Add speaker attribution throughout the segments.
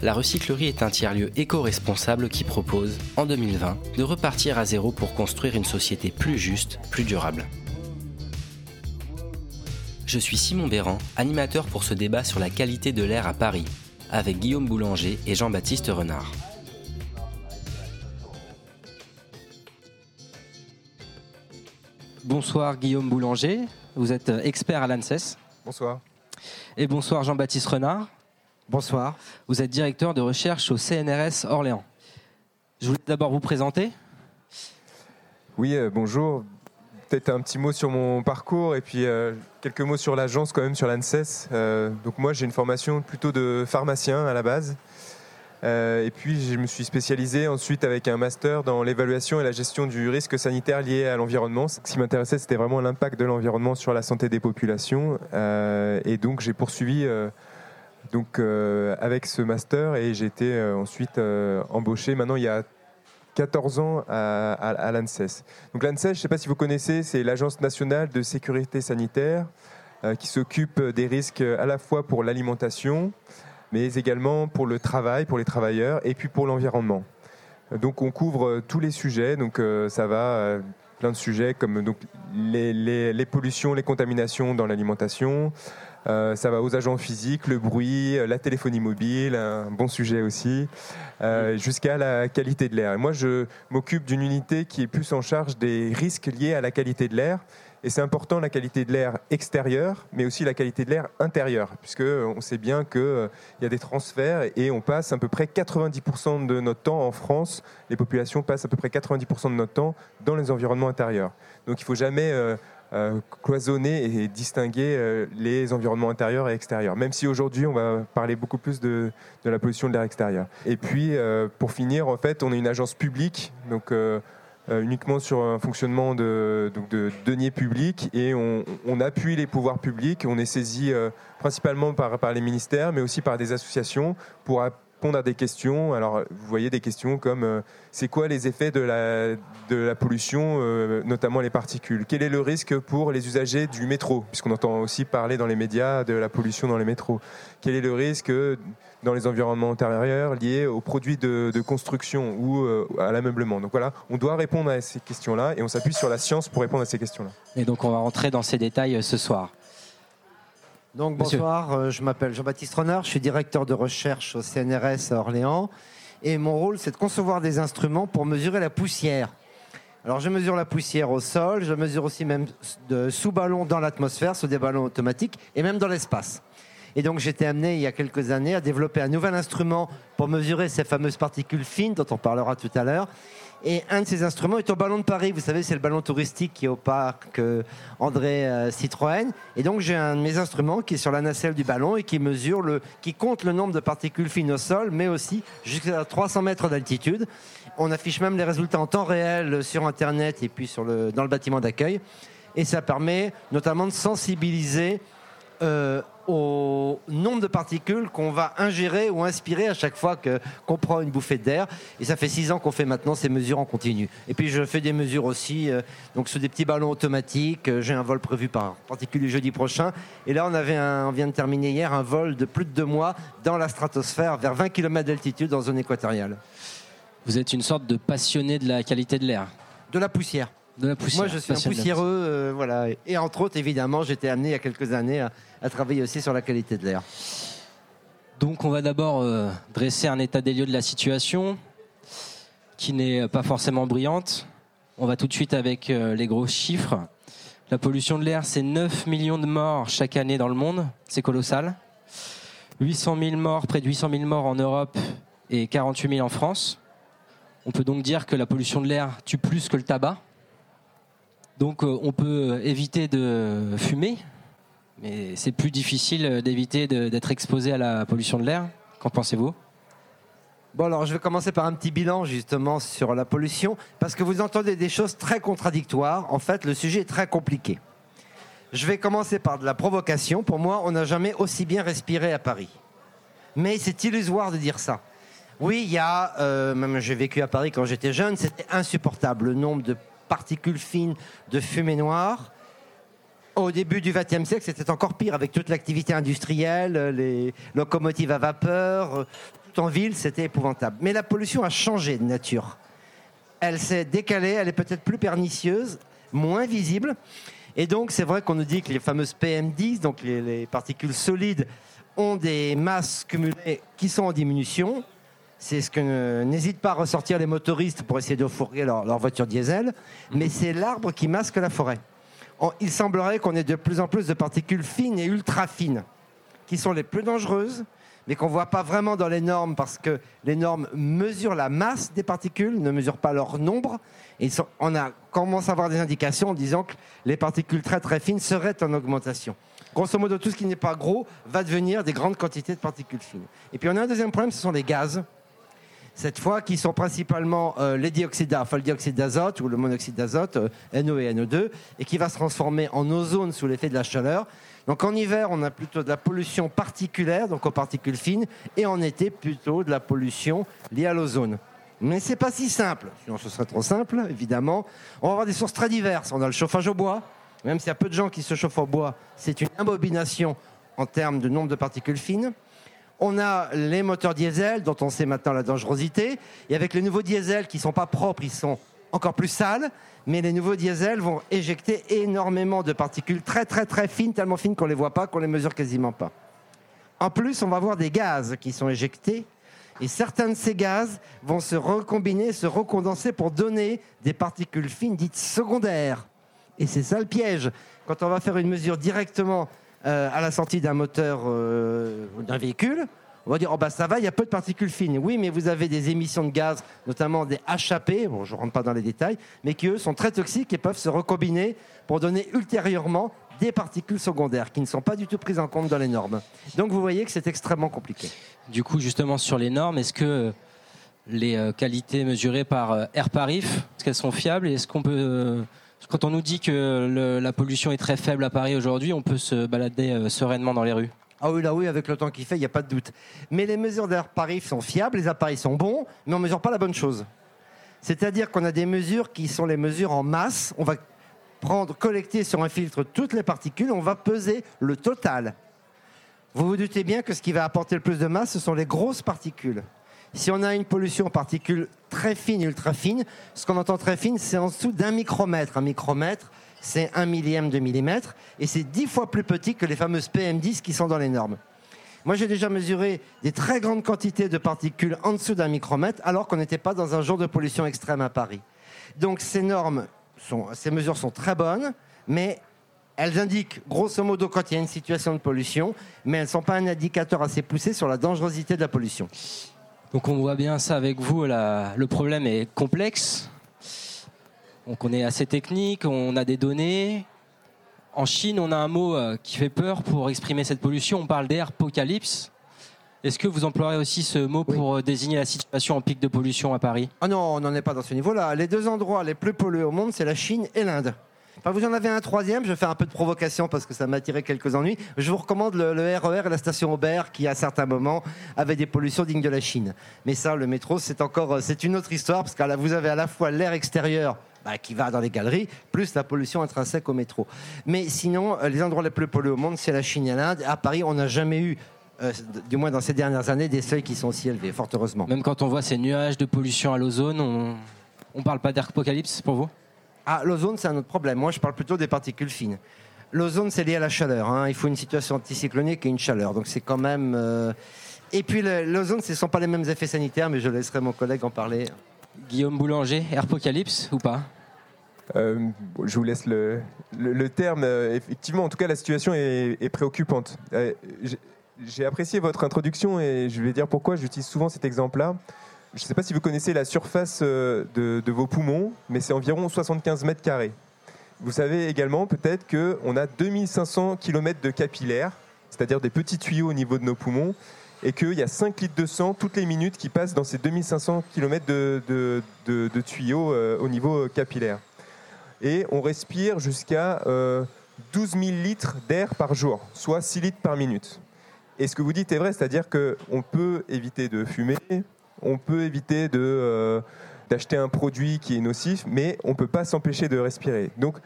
Speaker 1: la recyclerie est un tiers-lieu éco-responsable qui propose, en 2020, de repartir à zéro pour construire une société plus juste, plus durable. Je suis Simon Béran, animateur pour ce débat sur la qualité de l'air à Paris, avec Guillaume Boulanger et Jean-Baptiste Renard. Bonsoir Guillaume Boulanger, vous êtes expert à l'ANSES.
Speaker 2: Bonsoir.
Speaker 1: Et bonsoir Jean-Baptiste Renard.
Speaker 3: Bonsoir.
Speaker 1: Vous êtes directeur de recherche au CNRS Orléans. Je voulais d'abord vous présenter.
Speaker 2: Oui, euh, bonjour. Peut-être un petit mot sur mon parcours et puis euh, quelques mots sur l'agence quand même, sur l'ANSES. Euh, donc moi j'ai une formation plutôt de pharmacien à la base. Et puis je me suis spécialisé ensuite avec un master dans l'évaluation et la gestion du risque sanitaire lié à l'environnement. Ce qui m'intéressait c'était vraiment l'impact de l'environnement sur la santé des populations. Et donc j'ai poursuivi donc, euh, avec ce master et j'ai été euh, ensuite euh, embauché maintenant il y a 14 ans à, l'ANSES. Donc l'ANSES, je ne sais pas si vous connaissez, c'est l'Agence nationale de sécurité sanitaire qui s'occupe des risques à la fois pour l'alimentation, mais également pour le travail, pour les travailleurs, et puis pour l'environnement. Donc on couvre tous les sujets, donc ça va plein de sujets comme donc, les pollutions, les contaminations dans l'alimentation, euh, ça va aux agents physiques, le bruit, euh, la téléphonie mobile, un bon sujet aussi, euh, jusqu'à la qualité de l'air. Et moi, je m'occupe d'une unité qui est plus en charge des risques liés à la qualité de l'air. Et c'est important la qualité de l'air extérieur, mais aussi la qualité de l'air intérieur, puisque on sait bien qu'il y a des transferts et on passe à peu près 90% de notre temps en France, les populations passent à peu près 90% de notre temps dans les environnements intérieurs. Donc il ne faut jamais euh, cloisonner et distinguer euh, les environnements intérieurs et extérieurs, même si aujourd'hui on va parler beaucoup plus de, de la pollution de l'air extérieur. Et puis euh, pour finir, en fait, on est une agence publique, donc uniquement sur un fonctionnement de, donc de deniers publics et on, on appuie les pouvoirs publics. On est saisi principalement par, par les ministères, mais aussi par des associations pour répondre à des questions. Alors, vous voyez des questions comme euh, c'est quoi les effets de la, de la pollution, euh, notamment les particules? Quel est le risque pour les usagers du métro? Puisqu'on entend aussi parler dans les médias de la pollution dans les métros. Quel est le risque dans les environnements intérieurs liés aux produits de, construction ou euh, à l'ameublement? Donc voilà, on doit répondre à ces questions-là et on s'appuie sur la science pour répondre à ces questions-là.
Speaker 1: Et donc on va rentrer dans ces détails ce soir.
Speaker 3: Donc bonsoir, euh, je m'appelle Jean-Baptiste Renard, je suis directeur de recherche au CNRS à Orléans et mon rôle c'est de concevoir des instruments pour mesurer la poussière. Alors je mesure la poussière au sol, je mesure aussi même de sous ballon dans l'atmosphère, sous des ballons automatiques et même dans l'espace. Et donc j'étais amené il y a quelques années à développer un nouvel instrument pour mesurer ces fameuses particules fines dont on parlera tout à l'heure. Et un de ces instruments est au ballon de Paris. Vous savez, c'est le ballon touristique qui est au parc euh, André euh, Citroën. Et donc j'ai un de mes instruments qui est sur la nacelle du ballon et qui mesure le, qui compte le nombre de particules fines au sol, mais aussi jusqu'à 300 mètres d'altitude. On affiche même les résultats en temps réel sur Internet et puis sur le, dans le bâtiment d'accueil. Et ça permet notamment de sensibiliser euh, au nombre de particules qu'on va ingérer ou inspirer à chaque fois que- qu'on prend une bouffée d'air. Et ça fait six ans qu'on fait maintenant ces mesures en continu. Et puis je fais des mesures aussi, euh, donc sur des petits ballons automatiques. Euh, J'ai un vol prévu par particulier jeudi prochain. Et là, on avait un, on vient de terminer hier un vol de plus de deux mois dans la stratosphère, vers 20 km d'altitude en zone équatoriale.
Speaker 1: Vous êtes une sorte de passionné de la qualité de l'air,
Speaker 3: De la poussière.
Speaker 1: De la poussière.
Speaker 3: Moi, je suis un poussiéreux, euh, voilà. Et entre autres, évidemment, j'étais amené il y a quelques années à, à travailler aussi sur la qualité de l'air.
Speaker 1: Donc on va d'abord euh, dresser un état des lieux de la situation qui n'est pas forcément brillante. On va tout de suite avec euh, les gros chiffres. La pollution de l'air, c'est 9 millions de morts chaque année dans le monde. C'est colossal. 800 000 morts, près de 800 000 morts en Europe et 48 000 en France. On peut donc dire que la pollution de l'air tue plus que le tabac. Donc euh, on peut éviter de fumer, mais c'est plus difficile d'éviter de- d'être exposé à la pollution de l'air. Qu'en pensez-vous?
Speaker 3: Bon, alors je vais commencer par un petit bilan justement sur la pollution, parce que vous entendez des choses très contradictoires. En fait, le sujet est très compliqué. Je vais commencer par de la provocation. Pour moi, on n'a jamais aussi bien respiré à Paris. Mais c'est illusoire de dire ça. Oui, il y a, euh, même j'ai vécu à Paris quand j'étais jeune, c'était insupportable le nombre de particules fines, de fumée noire. Au début du XXe siècle, c'était encore pire avec toute l'activité industrielle, les locomotives à vapeur, tout en ville, c'était épouvantable. Mais la pollution a changé de nature. Elle s'est décalée, elle est peut-être plus pernicieuse, moins visible. Et donc, c'est vrai qu'on nous dit que les fameuses PM10, donc les, les particules solides, ont des masses cumulées qui sont en diminution. C'est ce que n'hésitent pas à ressortir les motoristes pour essayer de fourguer leur, voiture diesel. Mais c'est l'arbre qui masque la forêt. Il semblerait qu'on ait de plus en plus de particules fines et ultra fines, qui sont les plus dangereuses, mais qu'on ne voit pas vraiment dans les normes parce que les normes mesurent la masse des particules, ne mesurent pas leur nombre. Et on a commencé à avoir des indications en disant que les particules très très fines seraient en augmentation. Grosso modo, tout ce qui n'est pas gros va devenir des grandes quantités de particules fines. Et puis on a un deuxième problème, ce sont les gaz cette fois, qui sont principalement euh, les dioxydes, le dioxyde d'azote ou le monoxyde d'azote, euh, NO et NO2, et qui va se transformer en ozone sous l'effet de la chaleur. Donc en hiver, on a plutôt de la pollution particulière, donc aux particules fines, et en été, plutôt de la pollution liée à l'ozone. Mais c'est pas si simple, sinon ce serait trop simple, évidemment. On va avoir des sources très diverses. On a le chauffage au bois, même s'il y a peu de gens qui se chauffent au bois, c'est une imbobination en termes de nombre de particules fines. On a les moteurs diesel, dont on sait maintenant la dangerosité. Et avec les nouveaux diesels qui ne sont pas propres, ils sont encore plus sales. Mais les nouveaux diesels vont éjecter énormément de particules très très très fines, tellement fines qu'on ne les voit pas, qu'on les mesure quasiment pas. En plus, on va avoir des gaz qui sont éjectés. Et certains de ces gaz vont se recombiner, se recondenser pour donner des particules fines dites secondaires. Et c'est ça le piège. Quand on va faire une mesure directement euh, à la sortie d'un moteur euh, ou d'un véhicule, on va dire, oh bah ça va, il y a peu de particules fines. Oui, mais vous avez des émissions de gaz, notamment des HAP, bon je ne rentre pas dans les détails, mais qui eux sont très toxiques et peuvent se recombiner pour donner ultérieurement des particules secondaires qui ne sont pas du tout prises en compte dans les normes. Donc vous voyez que c'est extrêmement compliqué.
Speaker 1: Du coup, justement, sur les normes, est-ce que euh, les euh, qualités mesurées par AirParif, est-ce qu'elles sont fiables et est-ce qu'on peut. Quand on nous dit que la pollution est très faible à Paris aujourd'hui, on peut se balader euh, sereinement dans les rues
Speaker 3: Ah oui, là oui, avec le temps qu'il fait, il n'y a pas de doute. Mais les mesures d'air Paris sont fiables, les appareils sont bons, mais on ne mesure pas la bonne chose. C'est-à-dire qu'on a des mesures qui sont les mesures en masse. On va prendre, collecter sur un filtre toutes les particules, on va peser le total. Vous vous doutez bien que ce qui va apporter le plus de masse, ce sont les grosses particules. Si on a une pollution en particules très fines, ultra fines, ce qu'on entend très fine, c'est en dessous d'un micromètre. Un micromètre, c'est un millième de millimètre, et c'est dix fois plus petit que les fameuses PM10 qui sont dans les normes. Moi, j'ai déjà mesuré des très grandes quantités de particules en dessous d'un micromètre, alors qu'on n'était pas dans un jour de pollution extrême à Paris. Donc, ces normes, ces mesures sont très bonnes, mais elles indiquent grosso modo quand il y a une situation de pollution, mais elles ne sont pas un indicateur assez poussé sur la dangerosité de la pollution.
Speaker 1: Donc on voit bien ça avec vous, la- le problème est complexe. Donc on est assez technique, on a des données. En Chine, on a un mot euh, qui fait peur pour exprimer cette pollution, on parle d'apocalypse. Est-ce que vous emploierez aussi ce mot
Speaker 3: Oui.
Speaker 1: pour euh, désigner la situation en pic de pollution à Paris?
Speaker 3: Ah non, on n'en est pas dans ce niveau-là. Les deux endroits les plus pollués au monde, c'est la Chine et l'Inde. Enfin, vous en avez un troisième, je faire un peu de provocation parce que ça m'a attiré quelques ennuis. Je vous recommande le, RER et la station Aubert qui, à certains moments, avaient des pollutions dignes de la Chine. Mais ça, le métro, c'est encore, euh, c'est une autre histoire parce que là, vous avez à la fois l'air extérieur bah, qui va dans les galeries, plus la pollution intrinsèque au métro. Mais sinon, euh, les endroits les plus pollués au monde, c'est la Chine et l'Inde. À Paris, on n'a jamais eu, euh, du moins dans ces dernières années, des seuils qui sont aussi élevés, fort heureusement.
Speaker 1: Même quand on voit ces nuages de pollution à l'ozone, on ne parle pas d'apocalypse pour vous?
Speaker 3: Ah, l'ozone, c'est un autre problème. Moi, je parle plutôt des particules fines. L'ozone, c'est lié à la chaleur. hein. Il faut une situation anticyclonique et une chaleur. Donc, c'est quand même. euh, Et puis, l'ozone, ce ne sont pas les mêmes effets sanitaires, mais je laisserai mon collègue en parler.
Speaker 1: Guillaume Boulanger, apocalypse ou pas?
Speaker 2: Euh, bon, je vous laisse le, le- le terme. Euh, effectivement, en tout cas, la situation est, est préoccupante. Euh, j'ai- J'ai apprécié votre introduction et je vais dire pourquoi j'utilise souvent cet exemple-là. Je ne sais pas si vous connaissez la surface euh, de, vos poumons, mais c'est environ 75 mètres carrés. Vous savez également peut-être qu'on a 2500 km de capillaires, c'est-à-dire des petits tuyaux au niveau de nos poumons, et qu'il y a 5 litres de sang toutes les minutes qui passent dans ces 2500 km de, tuyaux euh, au niveau capillaire. Et on respire jusqu'à euh, 12 000 litres d'air par jour, soit 6 litres par minute. Et ce que vous dites est vrai, c'est-à-dire qu'on peut éviter de fumer, on peut éviter euh, d'acheter un produit qui est nocif, mais on ne peut pas s'empêcher de respirer. Donc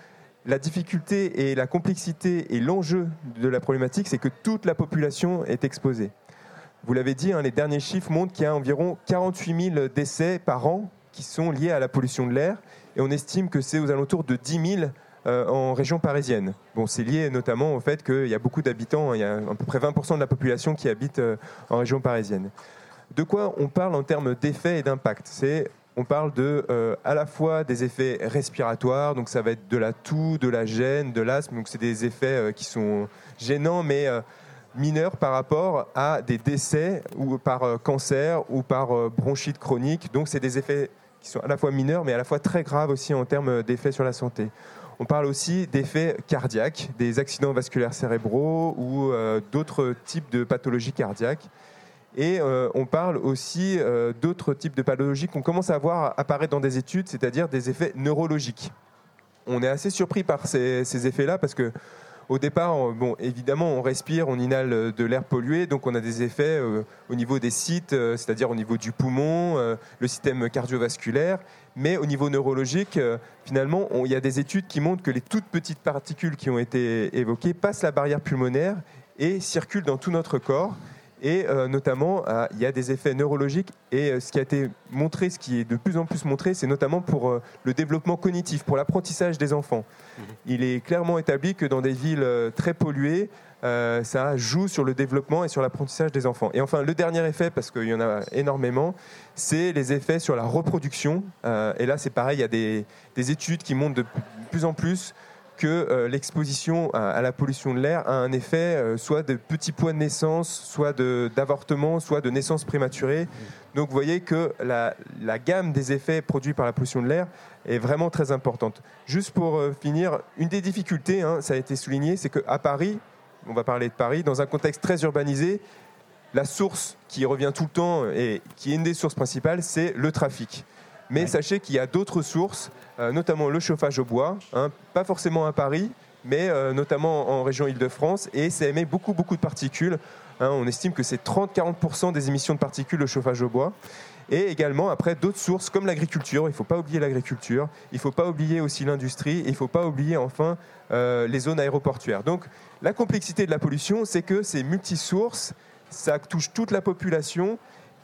Speaker 2: la difficulté et la complexité et l'enjeu de la problématique, c'est que toute la population est exposée. Vous l'avez dit, hein, les derniers chiffres montrent qu'il y a environ 48 000 décès par an qui sont liés à la pollution de l'air, et on estime que c'est aux alentours de 10 000 euh, en région parisienne. Bon, c'est lié notamment au fait qu'il y a beaucoup d'habitants, hein, il y a à peu près 20% de la population qui habite euh, en région parisienne. De quoi on parle en termes d'effets et d'impact? On parle de euh, à la fois des effets respiratoires, donc ça va être de la toux, de la gêne, de l'asthme, donc c'est des effets euh, qui sont gênants mais euh, mineurs par rapport à des décès ou par cancer ou par bronchite chronique. Donc c'est des effets qui sont à la fois mineurs mais à la fois très graves aussi en termes d'effets sur la santé. On parle aussi d'effets cardiaques, des accidents vasculaires cérébraux ou d'autres types de pathologies cardiaques. Et euh, on parle aussi euh, d'autres types de pathologies qu'on commence à voir apparaître dans des études, c'est-à-dire des effets neurologiques. On est assez surpris par ces, effets-là parce que au départ, on- bon, évidemment, on respire, on inhale euh, de l'air pollué, donc on a des effets au niveau des sites, c'est-à-dire au niveau du poumon, le système cardiovasculaire, mais au niveau neurologique, finalement, il y a des études qui montrent que les toutes petites particules qui ont été évoquées passent la barrière pulmonaire et circulent dans tout notre corps. Et euh, notamment, euh, il y a des effets neurologiques. Et euh, ce qui a été montré, ce qui est de plus en plus montré, c'est notamment pour euh, le développement cognitif, pour l'apprentissage des enfants. Il est clairement établi que dans des villes très polluées, ça joue sur le développement et sur l'apprentissage des enfants. Et enfin, le dernier effet, parce qu'il y en a énormément, c'est les effets sur la reproduction. Et là, c'est pareil, il y a des, des études qui montrent de plus en plus que euh, l'exposition à, la pollution de l'air a un effet euh, soit de petits poids de naissance, soit d'avortement, soit de naissance prématurée. Donc vous voyez que la, la gamme des effets produits par la pollution de l'air est vraiment très importante. Juste pour euh, finir, une des difficultés, hein, ça a été souligné, c'est qu'à Paris, on va parler de Paris, dans un contexte très urbanisé, la source qui revient tout le temps et qui est une des sources principales, c'est le trafic. Mais sachez qu'il y a d'autres sources, euh, notamment le chauffage au bois, hein, pas forcément à Paris, mais euh, notamment en région Île-de-France, et ça émet beaucoup, beaucoup de particules. Hein, on estime que c'est 30-40% des émissions de particules le chauffage au bois. Et également, après, d'autres sources comme l'agriculture. Il ne faut pas oublier l'agriculture. Il ne faut pas oublier aussi l'industrie. Et il ne faut pas oublier, enfin, euh, les zones aéroportuaires. Donc, la complexité de la pollution, c'est que c'est multisources. Ça touche toute la population.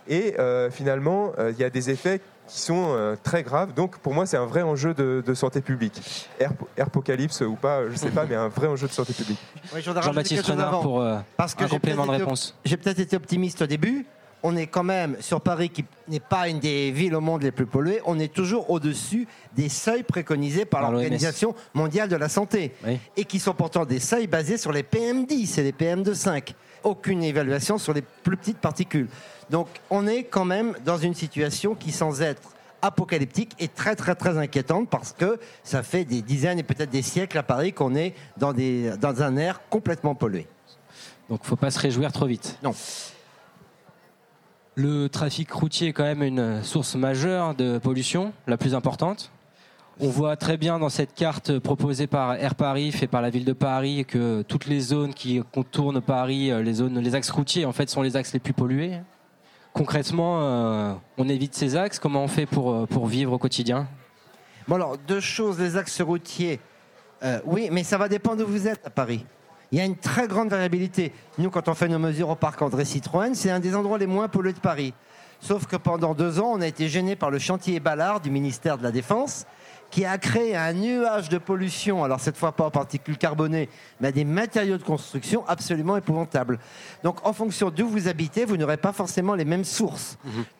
Speaker 2: Et euh, finalement, il y a des effets qui sont euh, très graves. Donc, pour moi, c'est un vrai enjeu de, de santé publique. Air, apocalypse ou pas, je ne sais pas, mais un vrai enjeu de santé publique.
Speaker 3: Oui,
Speaker 1: Jean-Baptiste Renard
Speaker 3: avant.
Speaker 1: pour euh,
Speaker 3: Parce que
Speaker 1: un
Speaker 3: j'ai
Speaker 1: complément de réponse.
Speaker 3: J'ai peut-être été optimiste au début. On est quand même sur Paris, qui n'est pas une des villes au monde les plus polluées. On est toujours au-dessus des seuils préconisés par
Speaker 1: Par
Speaker 3: l'Organisation mondiale de la santé.
Speaker 1: Oui.
Speaker 3: Et qui sont pourtant des seuils basés sur les PM10 et les PM2,5. Aucune évaluation sur les plus petites particules. Donc on est quand même dans une situation qui, sans être apocalyptique, est très très très inquiétante parce que ça fait des dizaines et peut-être des siècles à Paris qu'on est dans, des, dans un air complètement pollué.
Speaker 1: Donc faut pas se réjouir trop vite.
Speaker 3: Non.
Speaker 1: Le trafic routier est quand même une source majeure de pollution, la plus importante. On voit très bien dans cette carte proposée par Air Paris, fait par la ville de Paris, que toutes les zones qui contournent Paris, euh, les zones, les axes routiers, en fait, sont les axes les plus pollués. Concrètement, euh, on évite ces axes. Comment on fait pour, euh, vivre au quotidien?
Speaker 3: Bon alors, deux choses, les axes routiers. Euh, oui, mais ça va dépendre où vous êtes à Paris. Il y a une très grande variabilité. Nous, quand on fait nos mesures au parc André Citroën, c'est un des endroits les moins pollués de Paris. Sauf que pendant deux ans, on a été gêné par le chantier Ballard du ministère de la Défense, qui a créé un nuage de pollution, alors cette fois pas en particules carbonées, mais à des matériaux de construction absolument épouvantables. Donc en fonction d'où vous habitez, vous n'aurez pas forcément les mêmes sources.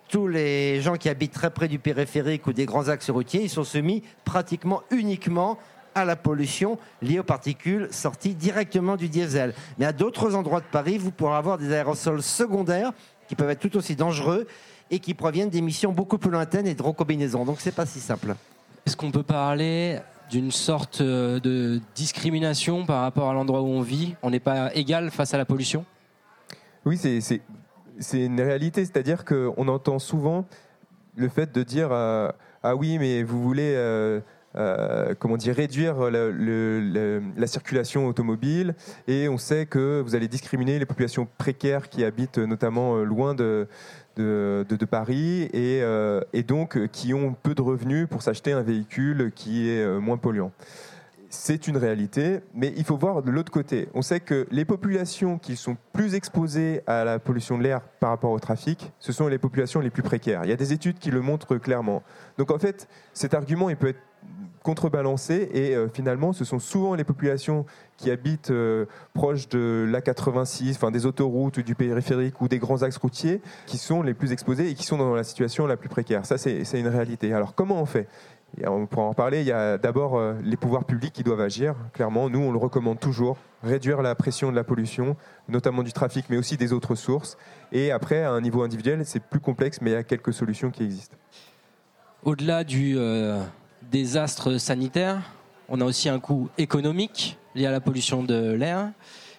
Speaker 3: Tous les gens qui habitent très près du périphérique ou des grands axes routiers, ils sont soumis pratiquement uniquement à la pollution liée aux particules sorties directement du diesel. Mais à d'autres endroits de Paris, vous pourrez avoir des aérosols secondaires qui peuvent être tout aussi dangereux et qui proviennent d'émissions beaucoup plus lointaines et de recombinaisons. Donc c'est pas si simple.
Speaker 1: Est-ce qu'on peut parler d'une sorte euh, de discrimination par rapport à l'endroit où on vit? On n'est pas égal face à la pollution?
Speaker 2: Oui, c'est, une réalité, c'est-à-dire qu'on entend souvent le fait de dire euh, ah oui, mais vous voulez euh, comment dire réduire la circulation automobile et on sait que vous allez discriminer les populations précaires qui habitent notamment loin de de, Paris et, euh, et donc euh, qui ont peu de revenus pour s'acheter un véhicule qui est euh, moins polluant. C'est une réalité, mais il faut voir de l'autre côté. On sait que les populations qui sont plus exposées à la pollution de l'air par rapport au trafic, ce sont les populations les plus précaires. Il y a des études qui le montrent clairement. Donc en fait, cet argument, il peut être contrebalancé et euh, finalement, ce sont souvent les populations qui habitent euh, proches de l'A86, enfin des autoroutes ou du périphérique ou des grands axes routiers qui sont les plus exposés et qui sont dans la situation la plus précaire. Ça, c'est une réalité. Alors comment on fait? On pourra en parler. Il y a d'abord euh, les pouvoirs publics qui doivent agir. Clairement, nous, on le recommande toujours. Réduire la pression de la pollution, notamment du trafic, mais aussi des autres sources. Et après, à un niveau individuel, c'est plus complexe, mais il y a quelques solutions qui existent.
Speaker 1: Au-delà du euh, désastre sanitaire, on a aussi un coût économique lié à la pollution de l'air,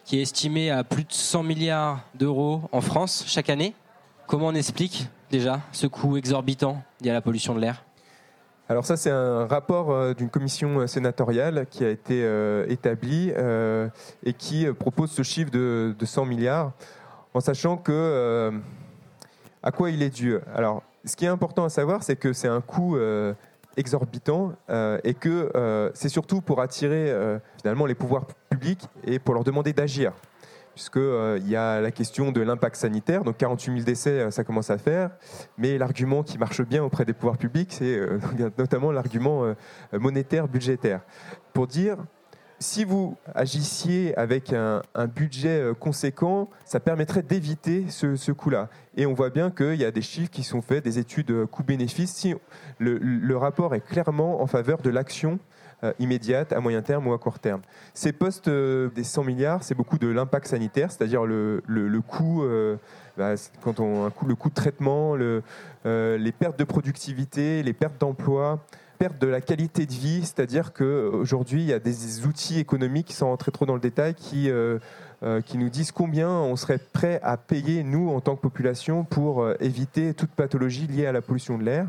Speaker 1: qui est estimé à plus de 100 milliards d'euros en France chaque année. Comment on explique déjà ce coût exorbitant lié à la pollution de l'air?
Speaker 2: Alors ça, c'est un rapport euh, d'une commission euh, sénatoriale qui a été euh, établi euh, et qui propose ce chiffre de, de 100 milliards, en sachant que à quoi il est dû. Alors, ce qui est important à savoir, c'est que c'est un coût exorbitant euh, et que euh, c'est surtout pour attirer euh, finalement les pouvoirs publics et pour leur demander d'agir. Puisqu'il y a la question de l'impact sanitaire, donc 48 000 décès, ça commence à faire. Mais l'argument qui marche bien auprès des pouvoirs publics, c'est notamment l'argument monétaire, budgétaire. Pour dire, si vous agissiez avec un, budget euh, conséquent, ça permettrait d'éviter ce, coût-là. Et on voit bien qu'il y a des chiffres qui sont faits, des études euh, coût-bénéfice. Si le, rapport est clairement en faveur de l'action euh, immédiate, à moyen terme ou à court terme. Ces postes des 100 milliards, c'est beaucoup de l'impact sanitaire, c'est-à-dire le, coût, bah, quand on, le coût de traitement, le, les pertes de productivité, les pertes d'emploi, perte de la qualité de vie, c'est-à-dire qu'aujourd'hui, il y a des outils économiques, sans rentrer trop dans le détail, qui, euh, euh, qui nous disent combien on serait prêt à payer, nous, en tant que population, pour euh, éviter toute pathologie liée à la pollution de l'air.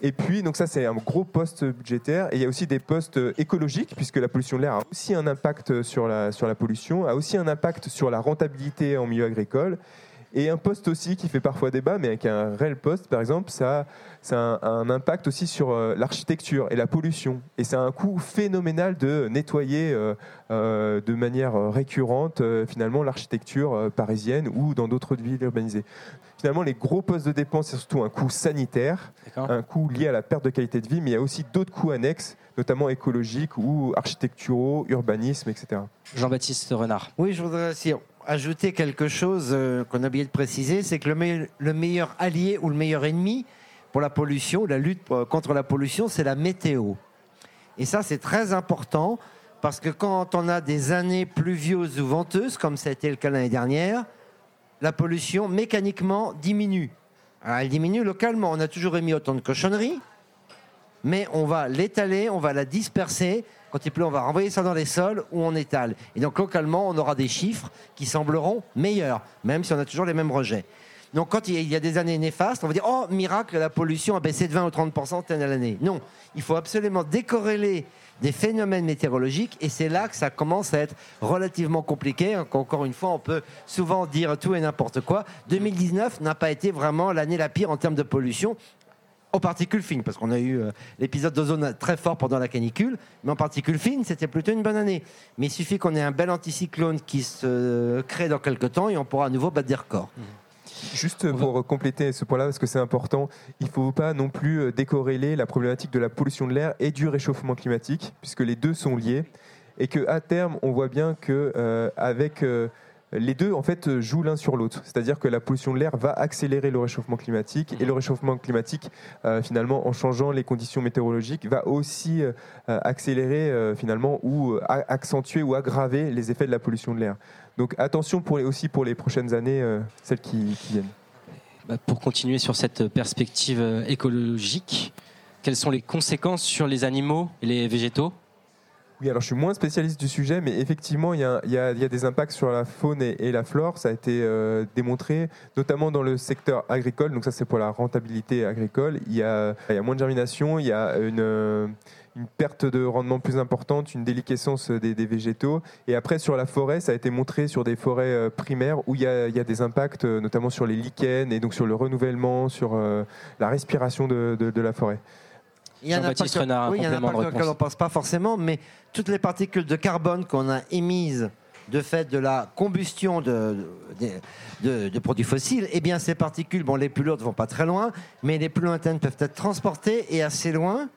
Speaker 2: Et puis, donc ça, c'est un gros poste budgétaire. Et il y a aussi des postes écologiques, puisque la pollution de l'air a aussi un impact sur la, sur la pollution, a aussi un impact sur la rentabilité en milieu agricole. Et un poste aussi qui fait parfois débat, mais avec un réel poste, par exemple, ça, ça a un, un impact aussi sur euh, l'architecture et la pollution. Et c'est un coût phénoménal de nettoyer euh, euh, de manière récurrente, euh, finalement, l'architecture euh, parisienne ou dans d'autres villes urbanisées. Finalement, les gros postes de dépenses, c'est surtout un coût sanitaire, un coût lié à la perte de qualité de vie, mais il y a aussi d'autres coûts annexes, notamment écologiques ou architecturaux, urbanisme, etc.
Speaker 1: Jean-Baptiste Renard.
Speaker 3: Oui, je voudrais aussi ajouter quelque chose euh, qu'on a oublié de préciser, c'est que le, me- le meilleur allié ou le meilleur ennemi pour la pollution, la lutte pour- contre la pollution, c'est la météo. Et ça, c'est très important parce que quand on a des années pluvieuses ou venteuses, comme ça a été le cas l'année dernière, la pollution mécaniquement diminue. Alors, elle diminue localement. On a toujours émis autant de cochonneries, mais on va l'étaler, on va la disperser. Quand il pleut, on va renvoyer ça dans les sols où on étale. Et donc localement, on aura des chiffres qui sembleront meilleurs, même si on a toujours les mêmes rejets. Donc quand il y a- des années néfastes, on va dire oh miracle, la pollution a baissé de 20 ou 30% telle année. Non, il faut absolument décorréler des phénomènes météorologiques et c'est là que ça commence à être relativement compliqué. Encore une fois, on peut souvent dire tout et n'importe quoi. 2019 n'a pas été vraiment l'année la pire en termes de pollution aux particules fines, parce qu'on a eu euh, l'épisode d'ozone très fort pendant la canicule, mais en particules fines, c'était plutôt une bonne année. Mais il suffit qu'on ait un bel anticyclone qui se crée dans quelques temps et on pourra à nouveau battre des records.
Speaker 2: Juste pour compléter ce point-là, parce que c'est important, il ne faut pas non plus euh, décorréler la problématique de la pollution de l'air et du réchauffement climatique, puisque les deux sont liés, et qu'à terme, on voit bien que euh, avec euh, les deux, en fait, euh, jouent l'un sur l'autre. C'est-à-dire que la pollution de l'air va accélérer le réchauffement climatique, et le réchauffement climatique, euh, finalement, en changeant les conditions météorologiques, va aussi euh, accélérer, euh, finalement, ou accentuer ou aggraver les effets de la pollution de l'air. Donc attention pour les- aussi pour les prochaines années, celles qui, qui viennent.
Speaker 1: Bah, pour continuer sur cette perspective écologique, quelles sont les conséquences sur les animaux et les végétaux?
Speaker 2: Oui, alors je suis moins spécialiste du sujet, mais effectivement, il y a, il y a- il y a des impacts sur la faune et, et la flore. Ça a été euh, démontré, notamment dans le secteur agricole. Donc ça, c'est pour la rentabilité agricole. Il y a, il y a moins de germination, il y a une, euh, une perte de rendement plus importante, une déliquescence des, des végétaux. Et après, sur la forêt, ça a été montré sur des forêts euh, primaires où il y a, il y a des impacts, notamment sur les lichens et donc sur le renouvellement, sur euh, la respiration de- de- de la forêt.
Speaker 3: Il y en a pas que- oui, il y en a pas que-
Speaker 1: réponse.
Speaker 3: auquel on pense pas forcément, mais toutes les particules de carbone qu'on a émises de fait de la combustion de, produits fossiles, eh bien ces particules, bon, les plus lourdes vont pas très loin, mais les plus lointaines peuvent être transportées et assez loin.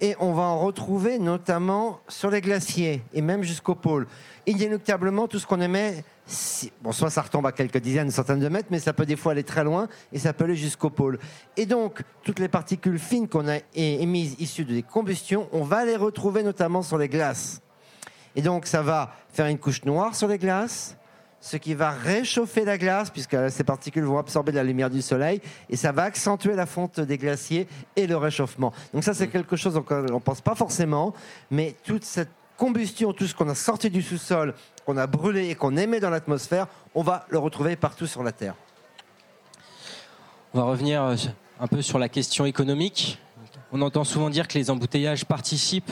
Speaker 3: Et on va en retrouver notamment sur les glaciers et même jusqu'au pôle. Inéluctablement, tout ce qu'on émet, si- bon, soit ça retombe à quelques dizaines, centaines de mètres, mais ça peut des fois aller très loin et ça peut aller jusqu'au pôle. Et donc, toutes les particules fines qu'on a émises issues des combustions, on va les retrouver notamment sur les glaces. Et donc, ça va faire une couche noire sur les glaces, ce qui va réchauffer la glace, puisque ces particules vont absorber de la lumière du soleil, et ça va accentuer la fonte des glaciers et le réchauffement. Donc ça, c'est quelque chose auquel on ne pense pas forcément, mais toute cette combustion, tout ce qu'on a sorti du sous-sol, qu'on a brûlé et qu'on émet dans l'atmosphère, on va le retrouver partout sur la Terre.
Speaker 1: On va revenir euh, un peu sur la question économique. On entend souvent dire que les embouteillages participent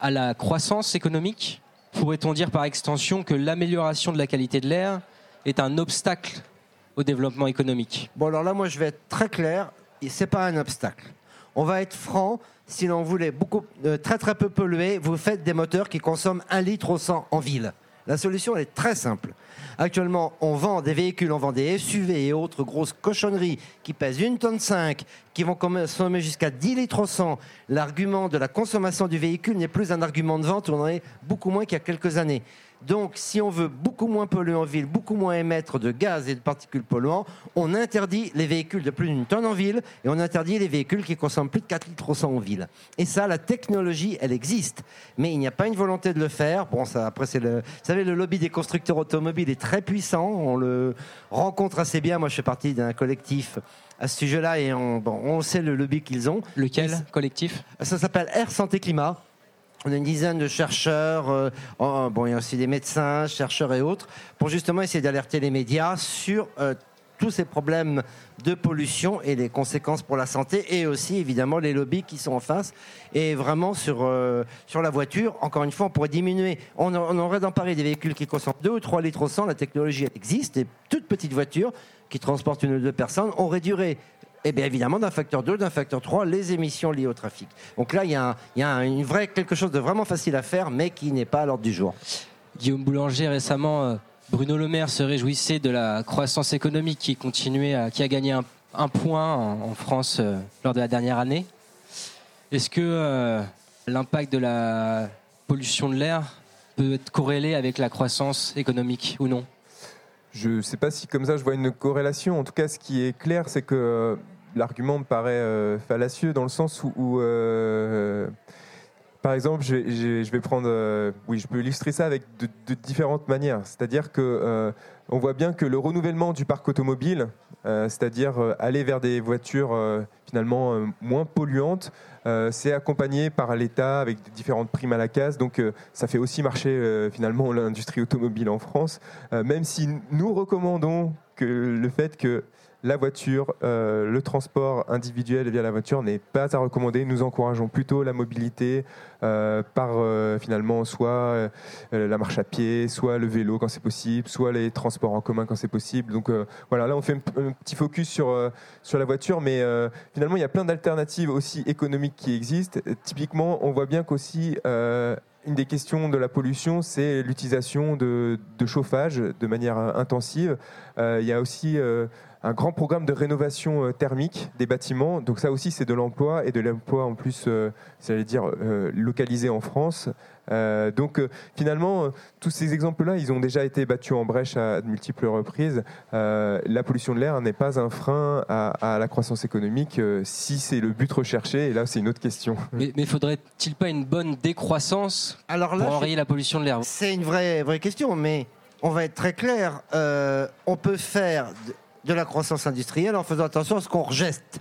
Speaker 1: à la croissance économique. Pourrait-on dire par extension que l'amélioration de la qualité de l'air est un obstacle au développement économique?
Speaker 3: Bon, alors là, moi, je vais être très clair. C'est pas un obstacle. On va être franc. Si l'on voulait beaucoup, euh, très très peu polluer, vous faites des moteurs qui consomment 1 litre au 100 en ville. La solution, est très simple. Actuellement, on vend des véhicules, on vend des SUV et autres grosses cochonneries qui pèsent une tonne 5, qui vont consommer jusqu'à 10 litres au 100. L'argument de la consommation du véhicule n'est plus un argument de vente, on en est beaucoup moins qu'il y a quelques années. Donc, si on veut beaucoup moins polluer en ville, beaucoup moins émettre de gaz et de particules polluants, on interdit les véhicules de plus d'une tonne en ville et on interdit les véhicules qui consomment plus de 4 litres au 100 en ville. Et ça, la technologie, elle existe. Mais il n'y a pas une volonté de le faire. Bon, ça, après, c'est le. Vous savez, le lobby des constructeurs automobiles est très puissant. On le rencontre assez bien. Moi, je fais partie d'un collectif à ce sujet-là et on, bon, on sait le lobby qu'ils ont.
Speaker 1: Lequel collectif?
Speaker 3: Ça s'appelle Air Santé Climat. On a une dizaine de chercheurs, euh, bon, il y a aussi des médecins, chercheurs et autres, pour justement essayer d'alerter les médias sur euh, tous ces problèmes de pollution et les conséquences pour la santé, et aussi évidemment les lobbies qui sont en face. Et vraiment sur, euh, sur la voiture, encore une fois, on pourrait diminuer. On, aurait dans Paris des véhicules qui consomment 2 ou 3 litres au 100, la technologie existe, des toutes petites voitures qui transportent une ou deux personnes, on réduirait et bien évidemment d'un facteur 2, d'un facteur 3, les émissions liées au trafic. Donc là, il y a, un- il y a un- une vraie, quelque chose de vraiment facile à faire, mais qui n'est pas à l'ordre du jour.
Speaker 1: Guillaume Boulanger récemment, euh, Bruno Le Maire se réjouissait de la croissance économique qui continuait, à- qui a gagné un, un point en, en France euh, lors de la dernière année. Est-ce que euh, l'impact de la pollution de l'air peut être corrélé avec la croissance économique ou non?
Speaker 2: Je ne sais pas si comme ça je vois une corrélation. En tout cas, ce qui est clair, c'est que l'argument me paraît euh, fallacieux dans le sens où, euh, par exemple, je vais, prendre, euh, oui, je peux illustrer ça avec de, de différentes manières. C'est-à-dire que on voit bien que le renouvellement du parc automobile, c'est-à-dire aller vers des voitures finalement moins polluantes, c'est accompagné par l'État avec différentes primes à la case. Donc, ça fait aussi marcher finalement l'industrie automobile en France. Même si nous recommandons que le fait que la voiture, euh, le transport individuel via la voiture n'est pas à recommander. Nous encourageons plutôt la mobilité euh, par euh, finalement soit la marche à pied, soit le vélo quand c'est possible, soit les transports en commun quand c'est possible. Donc voilà, là on fait un, un petit focus sur, sur la voiture, mais finalement il y a plein d'alternatives aussi économiques qui existent. Typiquement, on voit bien qu'aussi une des questions de la pollution, c'est l'utilisation de, de chauffage de manière intensive. Il y a aussi un grand programme de rénovation euh, thermique des bâtiments. Donc ça aussi, c'est de l'emploi et de l'emploi en plus, euh, j'allais dire, euh, localisé en France. Euh, donc euh, finalement, euh, tous ces exemples-là, ils ont déjà été battus en brèche à de multiples reprises. Euh, la pollution de l'air n'est pas un frein à, à la croissance économique euh, si c'est le but recherché. Et là, c'est une autre question.
Speaker 1: Mais, mais faudrait-il pas une bonne décroissance
Speaker 3: Alors
Speaker 1: pour
Speaker 3: je-
Speaker 1: enrayer la pollution de l'air?
Speaker 3: C'est une vraie, vraie question, mais on va être très clair. Euh, on peut faire de, la croissance industrielle en faisant attention à ce qu'on rejette.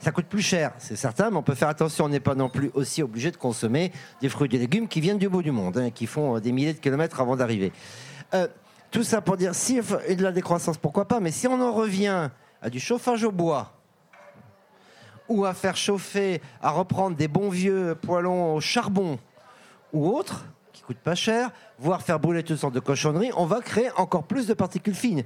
Speaker 3: Ça coûte plus cher, c'est certain, mais on peut faire attention. On n'est pas non plus aussi obligé de consommer des fruits et des légumes qui viennent du bout du monde, hein, qui font euh, des milliers de kilomètres avant d'arriver. Euh, tout ça pour dire, si il y a de la décroissance, pourquoi pas, mais si on en revient à du chauffage au bois, ou à faire chauffer, à reprendre des bons vieux poêlons au charbon ou autres, qui coûtent pas cher, voire faire brûler toutes sortes de cochonneries, on va créer encore plus de particules fines.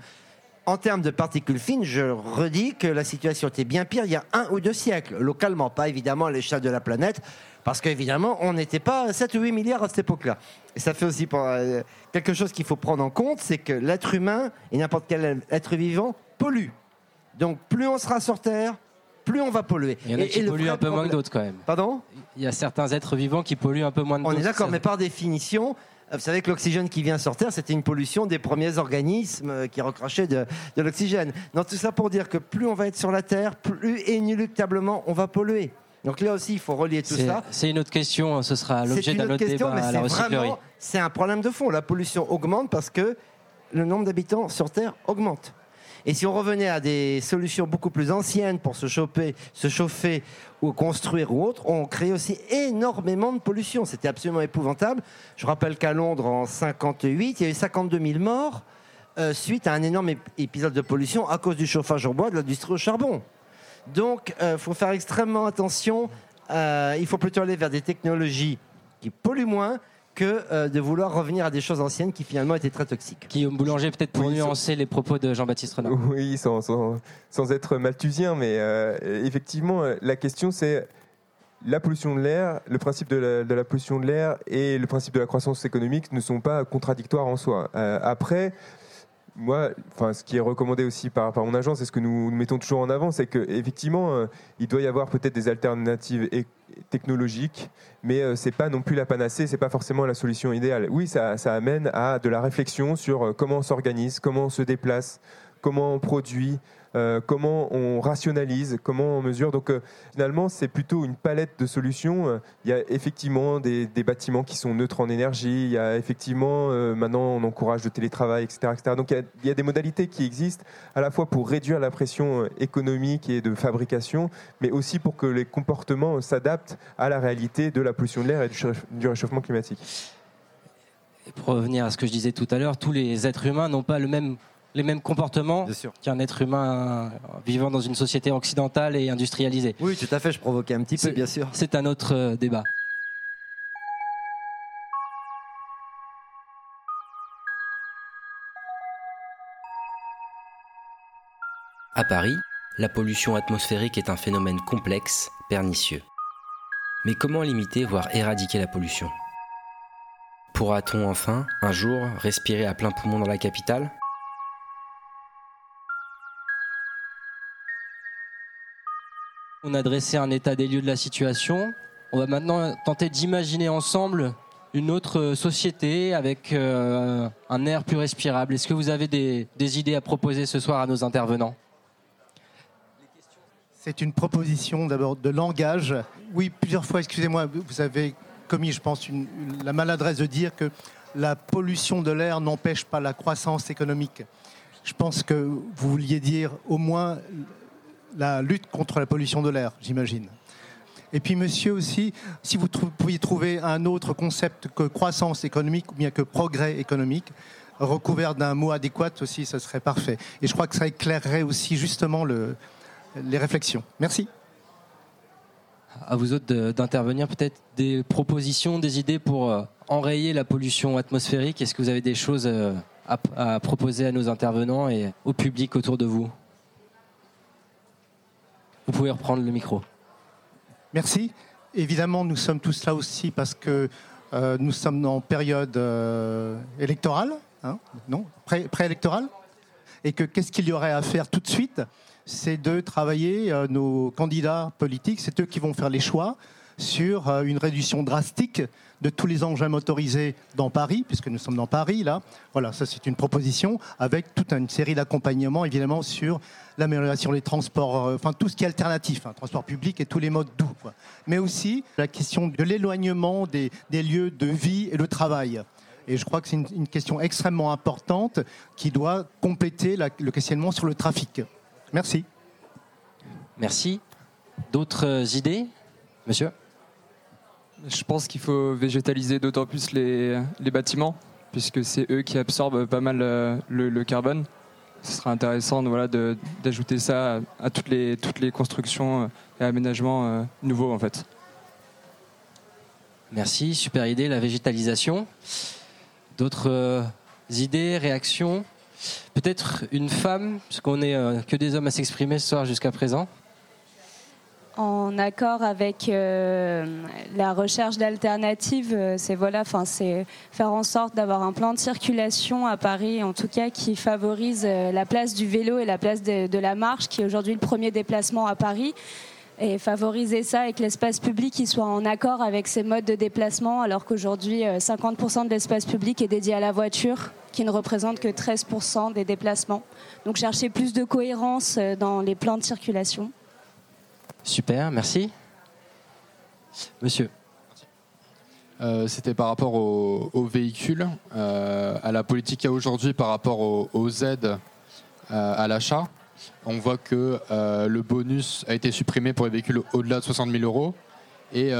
Speaker 3: En termes de particules fines, je redis que la situation était bien pire il y a un ou deux siècles, localement, pas évidemment à l'échelle de la planète, parce qu'évidemment, on n'était pas 7 ou 8 milliards à cette époque-là. Et ça fait aussi euh, quelque chose qu'il faut prendre en compte, c'est que l'être humain et n'importe quel être vivant pollue. Donc plus on sera sur Terre, plus on va polluer.
Speaker 1: Il y en a qui polluent un peu moins que d'autres quand même.
Speaker 3: Pardon?
Speaker 1: Il y a certains êtres vivants qui polluent un peu moins que
Speaker 3: d'autres.
Speaker 1: On
Speaker 3: est d'accord, mais par définition, vous savez que l'oxygène qui vient sur Terre, c'était une pollution des premiers organismes qui recrachaient de, de l'oxygène. Donc tout ça pour dire que plus on va être sur la Terre, plus inéluctablement on va polluer. Donc là aussi, il faut relier tout ça.
Speaker 1: C'est une autre question, ce sera l'objet d'un autre question, débat
Speaker 3: à la C'est un problème de fond. La pollution augmente parce que le nombre d'habitants sur Terre augmente. Et si on revenait à des solutions beaucoup plus anciennes pour se chauffer, se chauffer ou construire ou autre, on crée aussi énormément de pollution. C'était absolument épouvantable. Je rappelle qu'à Londres, en 58, il y a eu 52 000 morts euh, suite à un énorme épisode de pollution à cause du chauffage au bois de l'industrie au charbon. Donc, il euh, faut faire extrêmement attention. Euh, il faut plutôt aller vers des technologies qui polluent moins que euh, de vouloir revenir à des choses anciennes qui finalement étaient très toxiques.
Speaker 1: Guillaume Boulanger, peut-être pour nuancer les propos de Jean-Baptiste Renard.
Speaker 2: Oui, sans, sans, être malthusien, mais euh, effectivement, la question c'est la pollution de l'air, le principe de la, pollution de l'air et le principe de la croissance économique ne sont pas contradictoires en soi. Euh, après, moi, enfin, ce qui est recommandé aussi par, par mon agence et ce que nous, mettons toujours en avant, c'est qu'effectivement, euh, il doit y avoir peut-être des alternatives technologiques, mais euh, c'est pas non plus la panacée, c'est pas forcément la solution idéale. Oui, ça, ça amène à de la réflexion sur euh, comment on s'organise, comment on se déplace, comment on produit, euh, comment on rationalise, comment on mesure. Donc euh, finalement, c'est plutôt une palette de solutions. Euh, il y a effectivement des, bâtiments qui sont neutres en énergie. Il y a effectivement, maintenant, on encourage le télétravail, etc. etc. Donc il y, a, des modalités qui existent à la fois pour réduire la pression économique et de fabrication, mais aussi pour que les comportements s'adaptent à la réalité de la pollution de l'air et du réchauffement climatique.
Speaker 1: pour revenir à ce que je disais tout à l'heure, tous les êtres humains n'ont pas le même les mêmes comportements qu'un être humain vivant dans une société occidentale et industrialisée.
Speaker 3: Oui, tout à fait, je provoquais un petit peu, bien sûr.
Speaker 1: C'est un autre euh, débat.
Speaker 4: À Paris, la pollution atmosphérique est un phénomène complexe, pernicieux. Mais comment limiter, voire éradiquer la pollution? Pourra-t-on enfin, un jour, respirer à plein poumon dans la capitale?
Speaker 1: On a dressé un état des lieux de la situation. On va maintenant tenter d'imaginer ensemble une autre société avec euh, un air plus respirable. Est-ce que vous avez des, idées à proposer ce soir à nos intervenants?
Speaker 5: C'est une proposition d'abord de langage. Oui, plusieurs fois, excusez-moi, vous avez commis, je pense, la maladresse de dire que la pollution de l'air n'empêche pas la croissance économique. Je pense que vous vouliez dire au moins la lutte contre la pollution de l'air, j'imagine. Et puis, monsieur aussi, si vous pouviez trouver un autre concept que croissance économique ou bien que progrès économique, recouvert d'un mot adéquat aussi, ce serait parfait. Et je crois que ça éclairerait aussi justement le, les réflexions. Merci.
Speaker 1: À vous autres d'intervenir, peut-être des propositions, des idées pour euh, enrayer la pollution atmosphérique. Est-ce que vous avez des choses euh, à proposer à nos intervenants et au public autour de vous? Vous pouvez reprendre le micro.
Speaker 5: Merci. Évidemment, nous sommes tous là aussi parce que euh, nous sommes en période euh, électorale, hein, non Pré-électorale Et que qu'est-ce qu'il y aurait à faire tout de suite? C'est de travailler euh, nos candidats politiques, c'est eux qui vont faire les choix sur une réduction drastique de tous les engins motorisés dans Paris, puisque nous sommes dans Paris, là. Voilà, ça c'est une proposition, avec toute une série d'accompagnements, évidemment, sur l'amélioration des transports, euh, enfin tout ce qui est alternatif, hein, transport public et tous les modes doux. Mais aussi la question de l'éloignement des, lieux de vie et de travail. Et je crois que c'est une, question extrêmement importante qui doit compléter le questionnement sur le trafic. Merci.
Speaker 1: Merci. D'autres idées Monsieur?
Speaker 6: Je pense qu'il faut végétaliser d'autant plus les, bâtiments, puisque c'est eux qui absorbent pas mal euh, le, carbone. Ce serait intéressant d'ajouter ça à, toutes, les, constructions euh, et aménagements euh, nouveaux en fait.
Speaker 1: Merci, super idée, la végétalisation. D'autres idées, réactions? Peut-être une femme, puisqu'on n'est que des hommes à s'exprimer ce soir jusqu'à présent.
Speaker 7: En accord avec euh, la recherche d'alternatives, euh, c'est voilà, enfin c'est faire en sorte d'avoir un plan de circulation à Paris, en tout cas qui favorise euh, la place du vélo et la place de, la marche, qui est aujourd'hui le premier déplacement à Paris, et favoriser ça et que l'espace public il soit en accord avec ces modes de déplacement, alors qu'aujourd'hui euh, 50% de l'espace public est dédié à la voiture, qui ne représente que 13% des déplacements. Donc chercher plus de cohérence dans les plans de circulation.
Speaker 1: Super, merci. Monsieur.
Speaker 8: Euh, C'était par rapport aux, véhicules, euh, à la politique qu'il y a aujourd'hui par rapport aux, aides euh, à l'achat. On voit que le bonus a été supprimé pour les véhicules au-delà de 60 000 euros et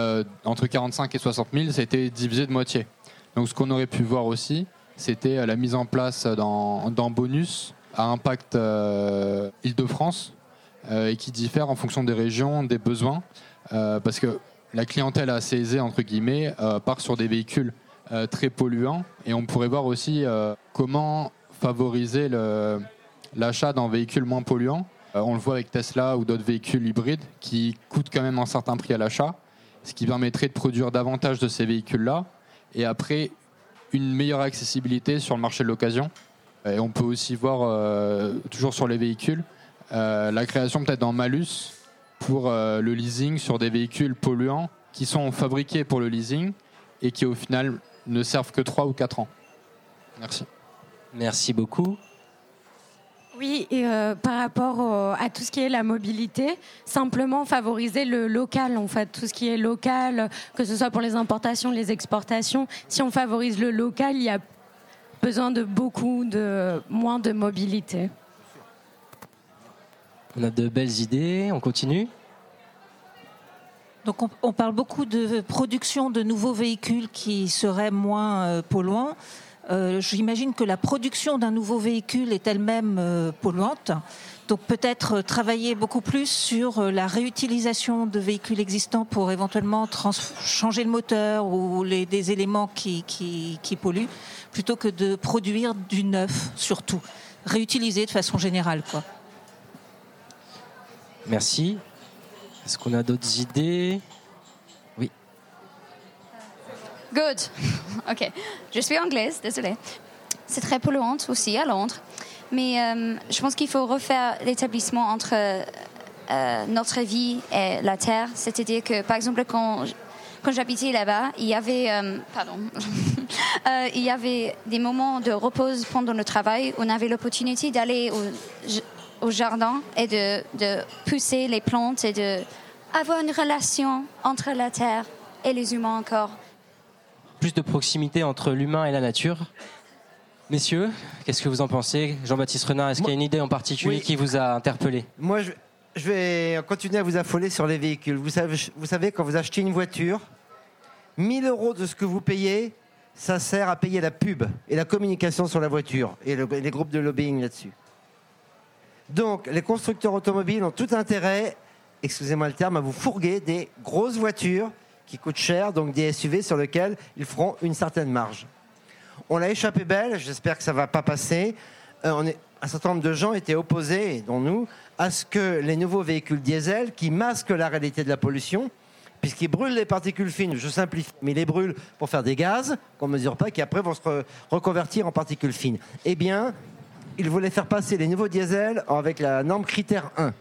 Speaker 8: entre 45 et 60 000, ça a été divisé de moitié. Donc ce qu'on aurait pu voir aussi, c'était la mise en place dans bonus à impact Île-de-France et qui diffère en fonction des régions, des besoins, euh, parce que la clientèle assez aisée, entre guillemets, euh, part sur des véhicules euh, très polluants. Et on pourrait voir aussi euh, comment favoriser l'achat d'un véhicule moins polluant. Euh, on le voit avec Tesla ou d'autres véhicules hybrides qui coûtent quand même un certain prix à l'achat, ce qui permettrait de produire davantage de ces véhicules-là. Et après, une meilleure accessibilité sur le marché de l'occasion. Et on peut aussi voir, euh, toujours sur les véhicules, euh, la création peut-être d'un malus pour euh, le leasing sur des véhicules polluants qui sont fabriqués pour le leasing et qui au final ne servent que 3 ou 4 ans. Merci.
Speaker 1: Merci beaucoup.
Speaker 9: Oui, et euh, par rapport au- à tout ce qui est la mobilité, simplement favoriser le local, en fait, tout ce qui est local, que ce soit pour les importations, les exportations. Si on favorise le local, il y a besoin de beaucoup de moins de mobilité.
Speaker 1: On a de belles idées, on continue.
Speaker 10: Donc on, parle beaucoup de production de nouveaux véhicules qui seraient moins euh, polluants. Euh, J'imagine que la production d'un nouveau véhicule est elle-même euh, polluante. Donc peut-être travailler beaucoup plus sur la réutilisation de véhicules existants pour éventuellement changer le moteur ou les, des éléments qui, qui, qui polluent, plutôt que de produire du neuf surtout. Réutiliser de façon générale. Quoi.
Speaker 1: Merci. Est-ce qu'on a d'autres idées? Oui.
Speaker 11: Good. Ok. Je suis anglaise, désolée. C'est très polluant aussi à Londres. Mais euh, je pense qu'il faut refaire l'établissement entre euh, notre vie et la terre. C'est-à-dire que, par exemple, quand, quand j'habitais là-bas, il y avait, euh, pardon, Euh, il y avait des moments de repos pendant le travail. On avait l'opportunité d'aller au, au jardin et de, de pousser les plantes et de avoir une relation entre la terre et les humains encore.
Speaker 1: Plus de proximité entre l'humain et la nature. Messieurs, qu'est-ce que vous en pensez? Jean-Baptiste Renard, est-ce qu'il y a une idée en particulier
Speaker 3: Oui.
Speaker 1: qui vous a interpellé?
Speaker 3: Moi, je, je vais continuer à vous affoler sur les véhicules. Vous savez, vous savez, quand vous achetez une voiture, 1000 euros de ce que vous payez, ça sert à payer la pub et la communication sur la voiture et le- les groupes de lobbying là-dessus. Donc, les constructeurs automobiles ont tout intérêt, excusez-moi le terme, à vous fourguer des grosses voitures qui coûtent cher, donc des SUV sur lesquels ils feront une certaine marge. On l'a échappé belle, j'espère que ça ne va pas passer. Euh, un certain nombre de gens étaient opposés, dont nous, à ce que les nouveaux véhicules diesel, qui masquent la réalité de la pollution, puisqu'ils brûlent les particules fines, je simplifie, mais ils les brûlent pour faire des gaz qu'on ne mesure pas, qui après vont se re- reconvertir en particules fines. Eh bien, ils voulaient faire passer les nouveaux diesels avec la norme critère 1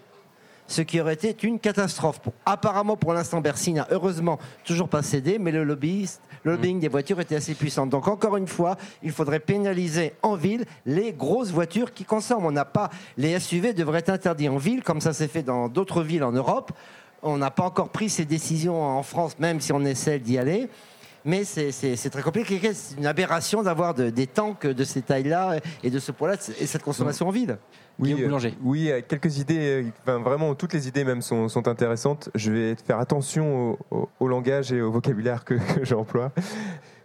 Speaker 3: ce qui aurait été une catastrophe. Pour- apparemment, pour l'instant, Bercy n'a heureusement toujours pas cédé, mais le, lobbyiste, le lobbying des voitures était assez puissant. Donc, encore une fois, il faudrait pénaliser en ville les grosses voitures qui consomment. On n'a pas les SUV devraient être interdits en ville, comme ça s'est fait dans d'autres villes en Europe. On n'a pas encore pris ces décisions en France, même si on essaie d'y aller. Mais c'est- très compliqué. C'est une aberration d'avoir de- des tanks de ces tailles-là et de ce poids-là et cette consommation en ville.
Speaker 2: Oui, euh,
Speaker 1: Boulanger?
Speaker 2: oui, euh, quelques idées, euh, enfin, vraiment toutes les idées même sont, sont intéressantes. Je vais faire attention au, au- au langage et au vocabulaire que, que j'emploie.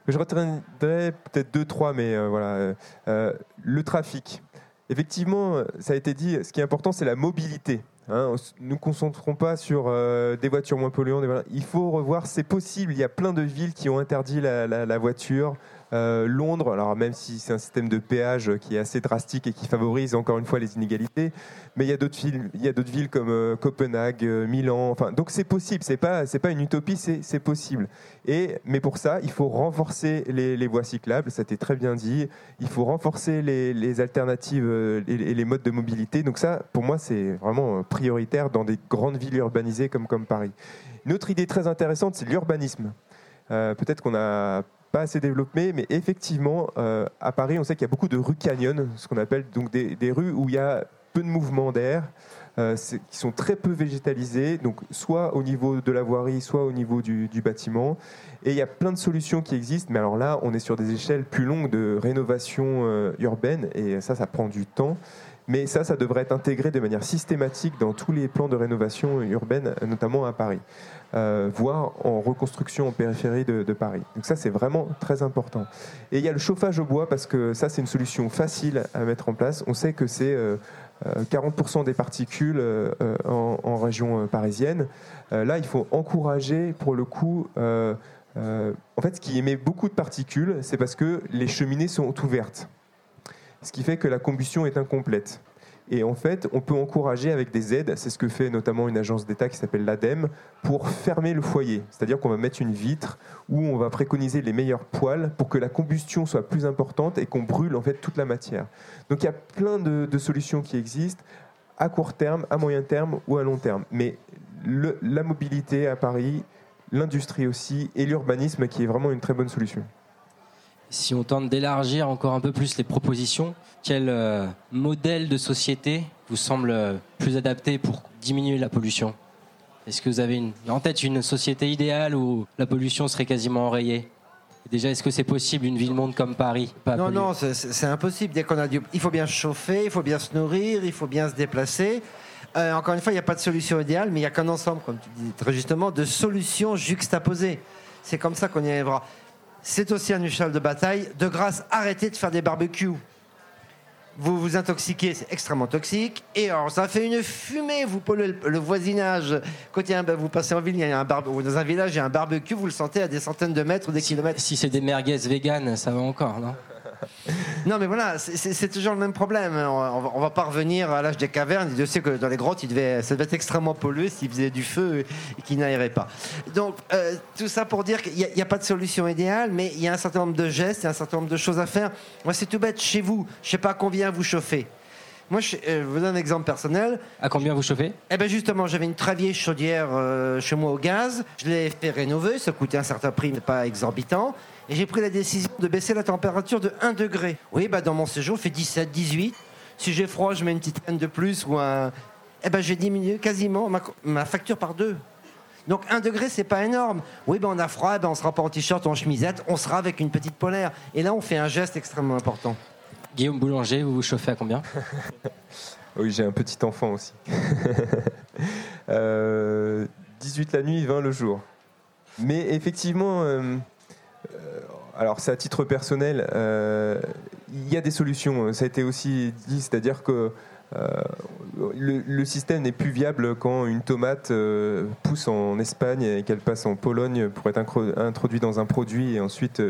Speaker 2: Je retiendrai peut-être deux, trois, mais euh, voilà. euh, le trafic. Effectivement, ça a été dit, ce qui est important, c'est la mobilité. Hein, nous ne concentrons pas sur euh, des voitures moins polluantes. Il faut revoir, c'est possible. Il y a plein de villes qui ont interdit la voiture. Euh, Londres, alors même si c'est un système de péage qui est assez drastique et qui favorise encore une fois les inégalités, mais il y a d'autres villes, a comme euh, Copenhague, euh, Milan. Enfin, donc c'est possible. C'est pas, pas une utopie, c'est, possible. Et mais pour ça, il faut renforcer les, voies cyclables. Ça a été très bien dit. Il faut renforcer les, alternatives et, les modes de mobilité. Donc ça, pour moi, c'est vraiment prioritaire dans des grandes villes urbanisées comme comme Paris. Une autre idée très intéressante, c'est l'urbanisme. Peut-être qu'on n'a pas assez développé, mais effectivement, euh, à Paris, on sait qu'il y a beaucoup de rues canyons, ce qu'on appelle donc des, des rues où il y a peu de mouvement d'air, euh, qui sont très peu végétalisées, donc soit au niveau de la voirie, soit au niveau du, du bâtiment. Et il y a plein de solutions qui existent, mais alors là, on est sur des échelles plus longues de rénovation euh, urbaine, et ça, ça prend du temps. Mais ça, ça devrait être intégré de manière systématique dans tous les plans de rénovation urbaine, notamment à Paris, euh, voire en reconstruction en périphérie de, Paris. Donc ça, c'est vraiment très important. Et il y a le chauffage au bois, parce que ça, c'est une solution facile à mettre en place. On sait que c'est euh, euh, 40% des particules euh, euh, en, région euh, parisienne. Euh, là, il faut encourager, pour le coup, euh, euh, en fait, ce qui émet beaucoup de particules, c'est parce que les cheminées sont ouvertes ce qui fait que la combustion est incomplète. Et en fait, on peut encourager avec des aides, c'est ce que fait notamment une agence d'État qui s'appelle l'ADEME, pour fermer le foyer. C'est-à-dire qu'on va mettre une vitre où on va préconiser les meilleures poêles pour que la combustion soit plus importante et qu'on brûle en fait toute la matière. Donc il y a plein de, solutions qui existent à court terme, à moyen terme ou à long terme. Mais la mobilité à Paris, l'industrie aussi et l'urbanisme qui est vraiment une très bonne solution.
Speaker 1: Si on tente d'élargir encore un peu plus les propositions, quel euh, modèle de société vous semble euh, plus adapté pour diminuer la pollution? Est-ce que vous avez une- en tête une société idéale où la pollution serait quasiment enrayée? Déjà, est-ce que c'est possible une ville-monde comme Paris pas
Speaker 3: Non, non, c'est- impossible. Dès qu'on a du... Il faut bien se chauffer, il faut bien se nourrir, il faut bien se déplacer. Euh, encore une fois, il n'y a pas de solution idéale, mais il n'y a qu'un ensemble, comme tu dis très justement, de solutions juxtaposées. C'est comme ça qu'on y arrivera. C'est aussi un cheval de bataille. De grâce, arrêtez de faire des barbecues. Vous vous intoxiquez, c'est extrêmement toxique. Et alors, ça fait une fumée, vous polluez le, le voisinage. Quand il y a un- vous passez en ville, il y a un barbe- dans un village, il y a un barbecue, vous le sentez à des centaines de mètres ou des kilomètres.
Speaker 1: Si c'est des merguez véganes, ça va encore, non?
Speaker 3: Non, mais voilà, c'est- toujours le même problème. On va, on va pas revenir à l'âge des cavernes. Dieu sait que dans les grottes, il devait, ça devait être extrêmement pollué s'il faisait du feu et qu'il n'aérait pas. Donc, euh, tout ça pour dire qu'il n'y a, pas de solution idéale, mais il y a un certain nombre de gestes, il y a un certain nombre de choses à faire. Moi, c'est tout bête. Chez vous, je sais pas combien vous chauffez. Moi, je, euh, je vous donne un exemple personnel.
Speaker 1: À combien vous chauffez?
Speaker 3: Eh bien, justement, j'avais une très vieille chaudière euh, chez moi au gaz. Je l'ai fait rénover. Ça coûtait un certain prix, mais pas exorbitant. Et j'ai pris la décision de baisser la température de 1 degré. Oui, bah, dans mon séjour, il fait 17, 18. Si j'ai froid, je mets une petite traîne de plus ou un. Eh ben, j'ai diminué quasiment ma, ma facture par deux. Donc 1 degré, c'est pas énorme. Oui, ben on a froid, ben on sera pas en t-shirt ou en chemisette, on sera avec une petite polaire. Et là, on fait un geste extrêmement important.
Speaker 1: Guillaume Boulanger, vous vous chauffez à combien?
Speaker 2: Oui, j'ai un petit enfant aussi. Euh, 18 la nuit, 20 le jour. Mais effectivement, euh, euh, alors c'est à titre personnel, euh, il y a des solutions. Ça a été aussi dit, c'est-à-dire que euh, le, système n'est plus viable quand une tomate euh, pousse en Espagne et qu'elle passe en Pologne pour être introduite dans un produit et ensuite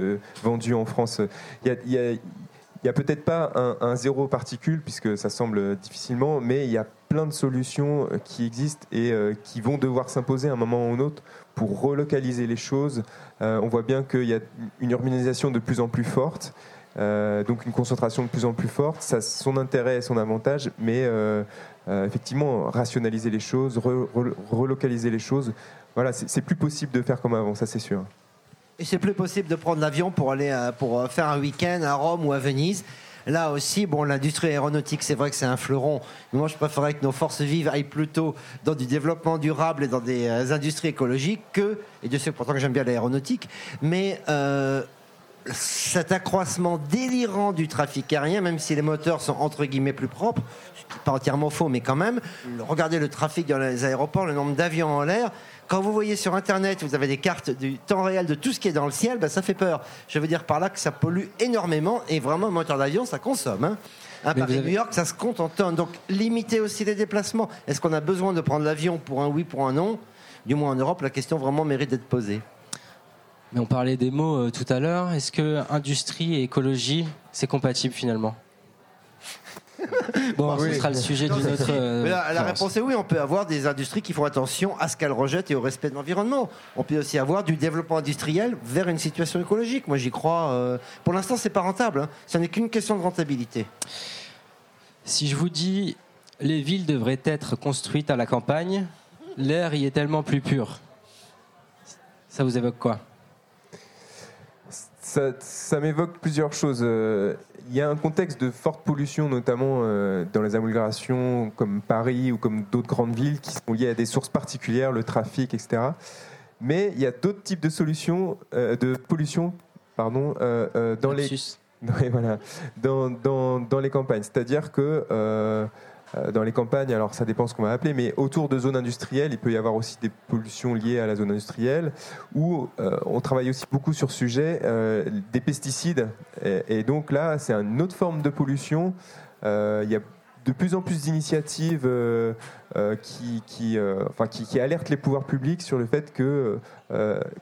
Speaker 2: vendue en France. Il y a- peut-être pas un, zéro particule, puisque ça semble difficilement, mais il y a plein de solutions qui existent et qui vont devoir s'imposer à un moment ou un autre pour relocaliser les choses. Euh, on voit bien qu'il y a une urbanisation de plus en plus forte, euh, donc une concentration de plus en plus forte. Ça son intérêt et son avantage, mais euh, effectivement, rationaliser les choses, re- re- relocaliser les choses, voilà, c'est plus possible de faire comme avant, ça c'est sûr.
Speaker 3: Et c'est plus possible de prendre l'avion pour aller pour faire un week-end à Rome ou à Venise. Là aussi, bon, l'industrie aéronautique, c'est vrai que c'est un fleuron. Moi, je préférerais que nos forces vives aillent plutôt dans du développement durable et dans des euh, industries écologiques que, et de sais pourtant que j'aime bien l'aéronautique, mais euh, cet accroissement délirant du trafic aérien, même si les moteurs sont entre guillemets plus propres, pas entièrement faux, mais quand même, regardez le trafic dans les aéroports, le nombre d'avions en l'air. Quand vous voyez sur Internet, vous avez des cartes du temps réel de tout ce qui est dans le ciel, ben, ça fait peur. Je veux dire par là que ça pollue énormément et vraiment, un moteur d'avion, ça consomme. Hein. À
Speaker 1: Mais
Speaker 3: Paris,
Speaker 1: vous avez-
Speaker 3: New York, ça se compte en tonnes. Donc, limiter aussi les déplacements. Est-ce qu'on a besoin de prendre l'avion pour un oui, pour un non? Du moins en Europe, la question vraiment mérite d'être posée.
Speaker 1: Mais on parlait des mots euh, tout à l'heure. Est-ce que industrie et écologie, c'est compatible finalement? Bon, ce
Speaker 3: Oui.
Speaker 1: sera le sujet d'une autre. euh,
Speaker 3: Mais la, réponse est oui, on peut avoir des industries qui font attention à ce qu'elles rejettent et au respect de l'environnement. On peut aussi avoir du développement industriel vers une situation écologique. Moi, j'y crois. euh, Pour l'instant, c'est pas rentable. hein. Ce n'est qu'une question de rentabilité.
Speaker 1: Si je vous dis les villes devraient être construites à la campagne, l'air y est tellement plus pur. Ça vous évoque quoi?
Speaker 2: Ça, ça m'évoque plusieurs choses. Il y a un contexte de forte pollution, notamment euh, dans les agglomérations comme Paris ou comme d'autres grandes villes qui sont liées à des sources particulières, le trafic, etc. Mais il y a d'autres types de solutions, euh, de pollution, pardon, euh, dans les voilà, dans, dans, dans les campagnes. C'est-à-dire que dans les campagnes, alors ça dépend ce qu'on va appeler, mais autour de zones industrielles, il peut y avoir aussi des pollutions liées à la zone industrielle, où euh, on travaille aussi beaucoup sur ce sujet euh, des pesticides. Et, donc là, c'est une autre forme de pollution. Euh, il y a de plus en plus d'initiatives euh, euh, euh, qui, alertent les pouvoirs publics sur le fait que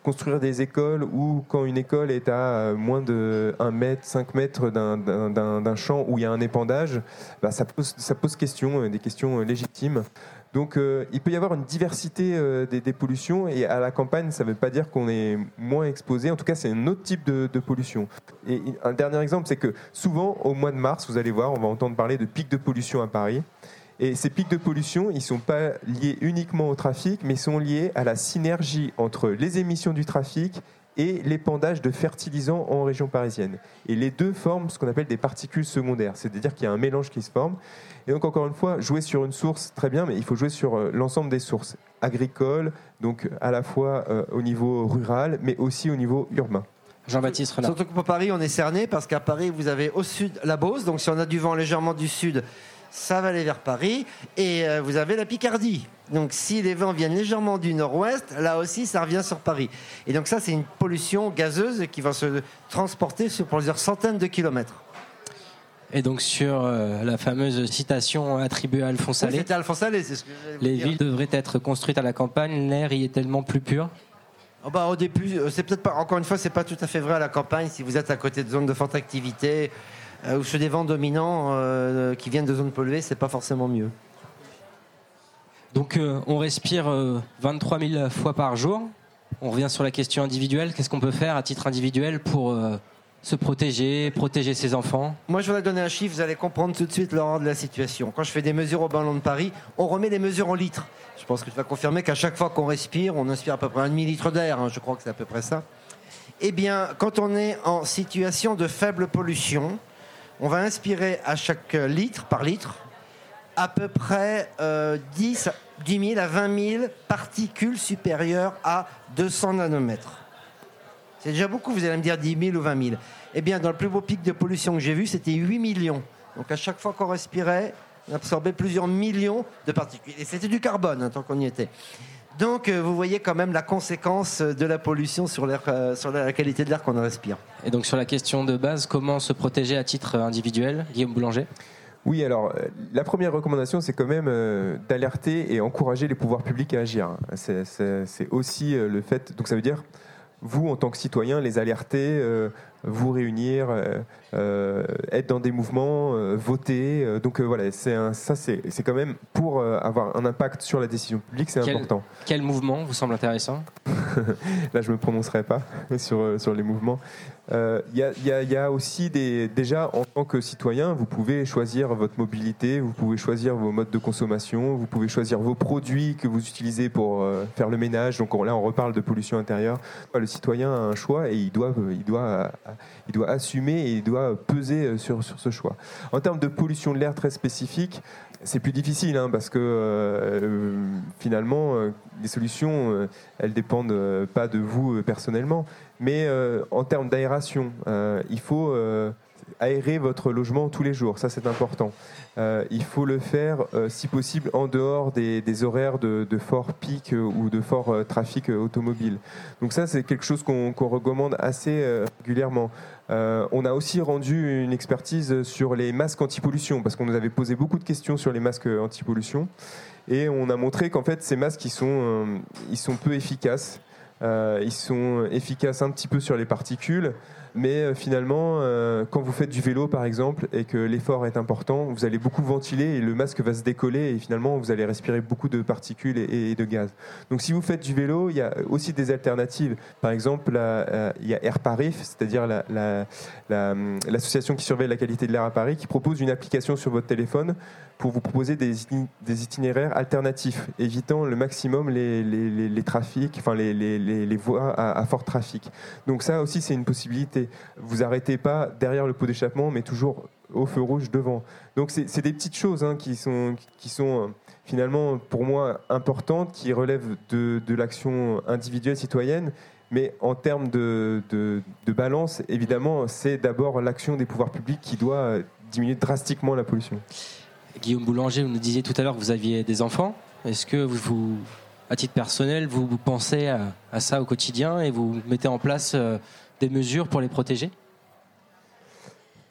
Speaker 2: construire des écoles où quand une école est à moins de 1 mètre, 5 mètres d'un- champ où il y a un épandage, bah, ça, pose, ça des questions légitimes. Donc euh, il peut y avoir une diversité euh, des, pollutions et à la campagne, ça ne veut pas dire qu'on est moins exposé. En tout cas, c'est un autre type de, de pollution. Et un dernier exemple, c'est que souvent au mois de mars, vous allez voir, on va entendre parler de pics de pollution à Paris. Et ces pics de pollution, ils ne sont pas liés uniquement au trafic, mais sont liés à la synergie entre les émissions du trafic et l'épandage de fertilisants en région parisienne. Et les deux forment ce qu'on appelle des particules secondaires, c'est-à-dire qu'il y a un mélange qui se forme. Et donc encore une fois, jouer sur une source, très bien, mais il faut jouer sur euh, l'ensemble des sources agricoles, donc à la fois euh, au niveau rural, mais aussi au niveau urbain.
Speaker 1: Jean-Baptiste Renard.
Speaker 3: Surtout que pour Paris, on est cerné parce qu'à Paris, vous avez au sud la Beauce. Donc, si on a du vent légèrement du sud, ça va aller vers Paris. Et euh, vous avez la Picardie. Donc, si les vents viennent légèrement du nord-ouest, là aussi, ça revient sur Paris. Et donc, ça, c'est une pollution gazeuse qui va se transporter sur plusieurs centaines de kilomètres.
Speaker 1: Et donc sur euh, la fameuse citation attribuée à Alphonse
Speaker 3: Oui,
Speaker 1: Allais,
Speaker 3: C'était Alphonse Allais, ce que
Speaker 1: les
Speaker 3: dire.
Speaker 1: villes devraient être construites à la campagne, l'air y est tellement plus pur.
Speaker 3: Oh bah, au début, euh, c'est peut-être pas. Encore une fois, c'est pas tout à fait vrai à la campagne. Si vous êtes à côté de zones de forte activité ou sur des vents dominants euh, qui viennent de zones polluées, c'est pas forcément mieux.
Speaker 1: Donc euh, on respire euh, 23 000 fois par jour. On revient sur la question individuelle. Qu'est-ce qu'on peut faire à titre individuel pour euh, se protéger, protéger ses enfants?
Speaker 3: Moi, je voudrais donner un chiffre, vous allez comprendre tout de suite l'horreur de la situation. Quand je fais des mesures au ballon de Paris, on remet les mesures en litres. Je pense que tu vas confirmer qu'à chaque fois qu'on respire, on inspire à peu près un demi-litre d'air. hein, je crois que c'est à peu près ça. Eh bien, quand on est en situation de faible pollution, on va inspirer à chaque litre, par litre, à peu près euh, 10, 10 000 à 20 000 particules supérieures à 200 nanomètres. C'est déjà beaucoup, vous allez me dire 10 000 ou 20 000. Eh bien, dans le plus beau pic de pollution que j'ai vu, c'était 8 millions. Donc à chaque fois qu'on respirait, on absorbait plusieurs millions de particules. Et c'était du carbone, hein, tant qu'on y était. Donc euh, vous voyez quand même la conséquence de la pollution sur, l'air, euh, sur la qualité de l'air qu'on respire.
Speaker 1: Et donc sur la question de base, comment se protéger à titre individuel Guillaume Boulanger?
Speaker 2: Oui, alors euh, la première recommandation, c'est quand même euh, d'alerter et encourager les pouvoirs publics à agir. C'est- C'est c'est aussi euh, le fait, donc ça veut dire, vous en tant que citoyen, les alerter, euh, vous réunir, euh, euh, être dans des mouvements, euh, voter. donc voilà, c'est un- ça c'est c'est quand même pour avoir un impact sur la décision publique, c'est
Speaker 1: Quel-
Speaker 2: important.
Speaker 1: Quel mouvement vous semble intéressant?
Speaker 2: Là, je ne me prononcerai pas sur, sur les mouvements. Euh, Il y, a, y y aussi des. Déjà, en tant que citoyen, vous pouvez choisir votre mobilité, vous pouvez choisir vos modes de consommation, vous pouvez choisir vos produits que vous utilisez pour euh, faire le ménage. Donc on- là, on reparle de pollution intérieure. Le citoyen a un choix et il doit, il doit il doit assumer et il doit peser sur, sur ce choix. En termes de pollution de l'air très spécifique, c'est plus difficile hein, parce que finalement, les solutions, elles dépendent pas de vous personnellement, mais en termes d'aération, il faut aérer votre logement tous les jours, ça c'est important. Euh, il faut le faire, euh, si possible, en dehors des, horaires de, fort pic euh, ou de fort trafic automobile. Donc ça c'est quelque chose qu'on recommande assez régulièrement. on a aussi rendu une expertise sur les masques anti-pollution, parce qu'on nous avait posé beaucoup de questions sur les masques anti-pollution, et on a montré qu'en fait ces masques ils sont, ils sont peu efficaces. ils sont efficaces un petit peu sur les particules, mais euh, finalement, euh, quand vous faites du vélo par exemple et que l'effort est important, vous allez beaucoup ventiler et le masque va se décoller et finalement vous allez respirer beaucoup de particules et, de gaz. Donc si vous faites du vélo, il y a aussi des alternatives. Par exemple, euh, il y a AirParif, c'est-à-dire l'association qui surveille la qualité de l'air à Paris, qui propose une application sur votre téléphone pour vous proposer des, itinéraires alternatifs, évitant le maximum les, trafics, enfin les, voies à, fort trafic. Donc ça aussi, c'est une possibilité. Vous arrêtez pas derrière le pot d'échappement, mais toujours au feu rouge devant. Donc c'est des petites choses hein, qui sont, euh, finalement pour moi importantes, qui relèvent de, l'action individuelle citoyenne. Mais en termes de, de balance, évidemment, c'est d'abord l'action des pouvoirs publics qui doit diminuer drastiquement la pollution.
Speaker 1: Guillaume Boulanger, vous nous disiez tout à l'heure que vous aviez des enfants. Est-ce que vous, à titre personnel, vous, pensez à, ça au quotidien et vous mettez en place euh, des mesures pour les protéger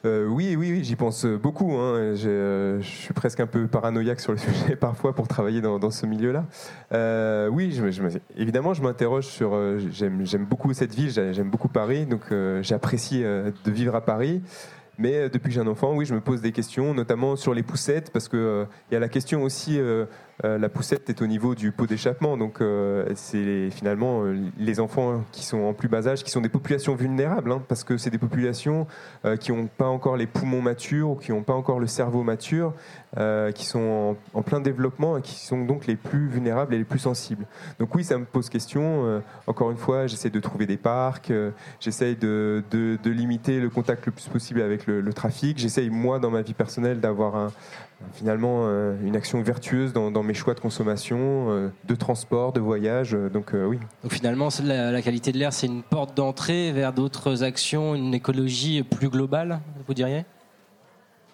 Speaker 2: euh, oui, oui, oui, j'y pense beaucoup. Hein. Euh, je suis presque un peu paranoïaque sur le sujet parfois pour travailler dans, ce milieu-là. oui, évidemment, je m'interroge sur. j'aime beaucoup cette ville, j'aime beaucoup Paris, donc j'apprécie de vivre à Paris. Mais euh, depuis que j'ai un enfant, oui, je me pose des questions, notamment sur les poussettes, parce qu'il euh, il y a la question aussi euh, euh, la poussette est au niveau du pot d'échappement, donc euh, c'est finalement euh, les enfants qui sont en plus bas âge, qui sont des populations vulnérables, hein, parce que c'est des populations qui n'ont pas encore les poumons matures ou qui n'ont pas encore le cerveau mature, qui sont en, plein développement et qui sont donc les plus vulnérables et les plus sensibles. Donc oui, ça me pose question. encore une fois, j'essaie de trouver des parcs, j'essaie de, limiter le contact le plus possible avec le, le trafic, j'essaye moi dans ma vie personnelle d'avoir un, finalement euh, une action vertueuse dans, mes choix de consommation, euh, de transport, de voyage. Euh, donc oui.
Speaker 1: Donc finalement, la, la qualité de l'air, c'est une porte d'entrée vers d'autres actions, une écologie plus globale, vous diriez?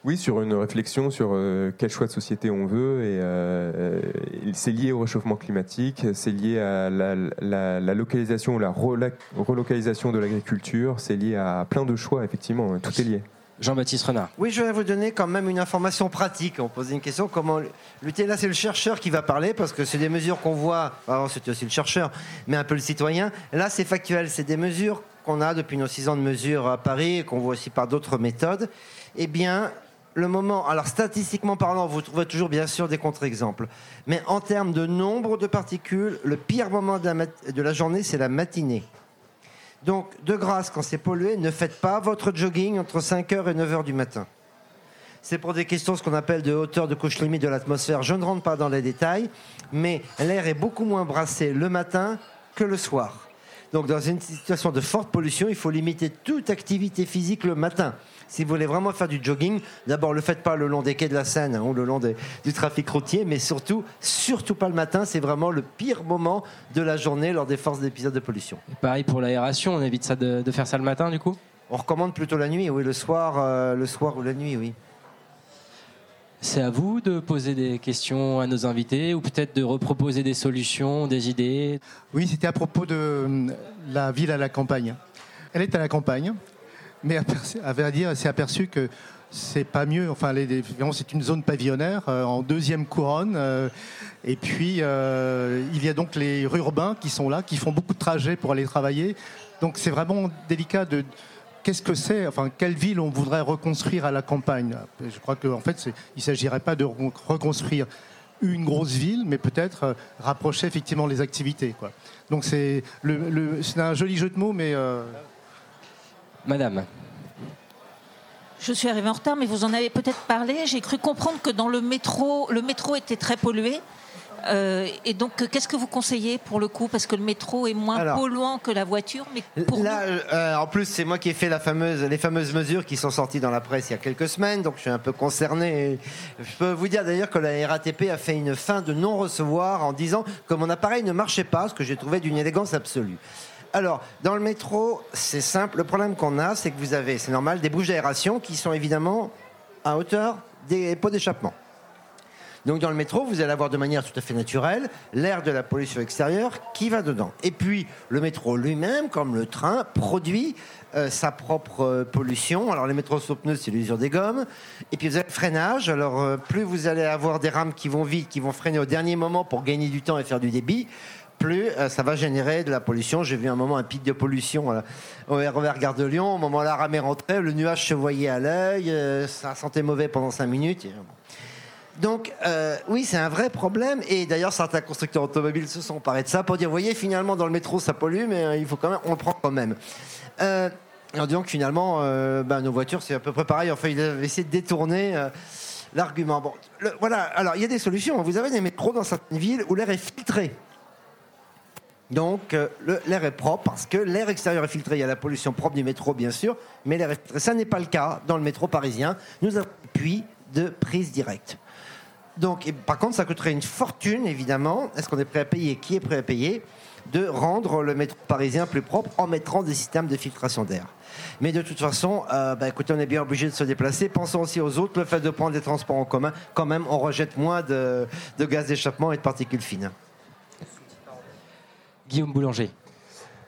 Speaker 2: Oui, sur une réflexion sur quel choix de société on veut. Et c'est lié au réchauffement climatique, c'est lié à la, localisation ou la relocalisation de l'agriculture, c'est lié à plein de choix, effectivement. Tout est lié.
Speaker 1: Jean-Baptiste Renard.
Speaker 3: Oui, je vais vous donner quand même une information pratique. On posait une question comment lutter. Là, c'est le chercheur qui va parler parce que c'est des mesures qu'on voit. Alors, c'était aussi le chercheur, mais un peu le citoyen. Là, c'est factuel. C'est des mesures qu'on a depuis nos six ans de mesures à Paris et qu'on voit aussi par d'autres méthodes. Eh bien, le moment. Alors, statistiquement parlant, vous trouvez toujours bien sûr des contre-exemples. Mais en termes de nombre de particules, le pire moment de la journée, c'est la matinée. Donc, de grâce, quand c'est pollué, ne faites pas votre jogging entre 5h et 9h du matin. C'est pour des questions, ce qu'on appelle de hauteur de couche limite de l'atmosphère. Je ne rentre pas dans les détails, mais l'air est beaucoup moins brassé le matin que le soir. Donc, dans une situation de forte pollution, il faut limiter toute activité physique le matin. Si vous voulez vraiment faire du jogging, d'abord, ne le faites pas le long des quais de la Seine hein, ou le long du trafic routier, mais surtout, surtout pas le matin. C'est vraiment le pire moment de la journée lors des forces d'épisodes de pollution.
Speaker 1: pareil pour l'aération, on évite ça de, faire ça le matin, du coup?
Speaker 3: On recommande plutôt la nuit, oui, le soir, euh, le soir ou la nuit, oui.
Speaker 1: C'est à vous de poser des questions à nos invités ou peut-être de reproposer des solutions, des idées?
Speaker 5: Oui, c'était à propos de euh, la ville à la campagne. Elle est à la campagne mais à vrai dire, s'est aperçu que c'est pas mieux. Enfin, c'est une zone pavillonnaire euh, en deuxième couronne. Euh, et puis, euh, il y a donc les urbains qui sont là, qui font beaucoup de trajets pour aller travailler. Donc, c'est vraiment délicat de. Qu'est-ce que c'est Enfin, quelle ville on voudrait reconstruire à la campagne? Je crois qu'en fait, il ne s'agirait pas de reconstruire une grosse ville, mais peut-être rapprocher effectivement les activités. Donc, c'est le, un joli jeu de mots, mais.
Speaker 1: Madame.
Speaker 10: Je suis arrivée en retard, mais vous en avez peut-être parlé. J'ai cru comprendre que dans le métro, le métro était très pollué. Euh, et donc, qu'est-ce que vous conseillez pour le coup? Parce que le métro est moins
Speaker 3: Alors,
Speaker 10: polluant que la voiture, mais pour
Speaker 3: Là, euh, en plus, c'est moi qui ai fait la fameuse, les fameuses mesures qui sont sorties dans la presse il y a quelques semaines, donc je suis un peu concerné. Je peux vous dire d'ailleurs que la RATP a fait une fin de non-recevoir en disant que mon appareil ne marchait pas, ce que j'ai trouvé d'une élégance absolue. Alors, dans le métro, c'est simple. Le problème qu'on a, c'est que vous avez, c'est normal, des bouches d'aération qui sont évidemment à hauteur des pots d'échappement. Donc dans le métro, vous allez avoir de manière tout à fait naturelle l'air de la pollution extérieure qui va dedans. Et puis le métro lui-même, comme le train, produit euh, sa propre euh, pollution. Alors les métros sont pneus, c'est l'usure des gommes. Et puis vous avez le freinage. Alors euh, plus vous allez avoir des rames qui vont vite, qui vont freiner au dernier moment pour gagner du temps et faire du débit, plus euh, ça va générer de la pollution. J'ai vu un moment un pic de pollution euh, au RER Gare de Lyon. Au moment où la rame est le nuage se voyait à l'œil, euh, ça sentait mauvais pendant cinq minutes. Et, bon. Donc, oui, c'est un vrai problème. Et d'ailleurs, certains constructeurs automobiles se sont emparés de ça pour dire, vous voyez, finalement, dans le métro, ça pollue, mais il faut quand même, on le prend quand même. Euh, en disant que finalement, ben, nos voitures, c'est à peu près pareil. Enfin, ils avaient essayé de détourner l'argument. Bon, voilà. Alors, il y a des solutions. Vous avez des métros dans certaines villes où l'air est filtré. Donc, euh, l'air est propre parce que l'air extérieur est filtré. Il y a la pollution propre du métro, bien sûr, mais l'air. Ça n'est pas le cas dans le métro parisien. Nous avons puits de prise directe. Donc, par contre, ça coûterait une fortune, évidemment. Est-ce qu'on est prêt à payer? Qui est prêt à payer? De rendre le métro parisien plus propre en mettant des systèmes de filtration d'air. Mais de toute façon, euh, bah, écoutez, on est bien obligé de se déplacer. Pensons aussi aux autres. Le fait de prendre des transports en commun, quand même, on rejette moins de gaz d'échappement et de particules fines.
Speaker 1: Guillaume Boulanger.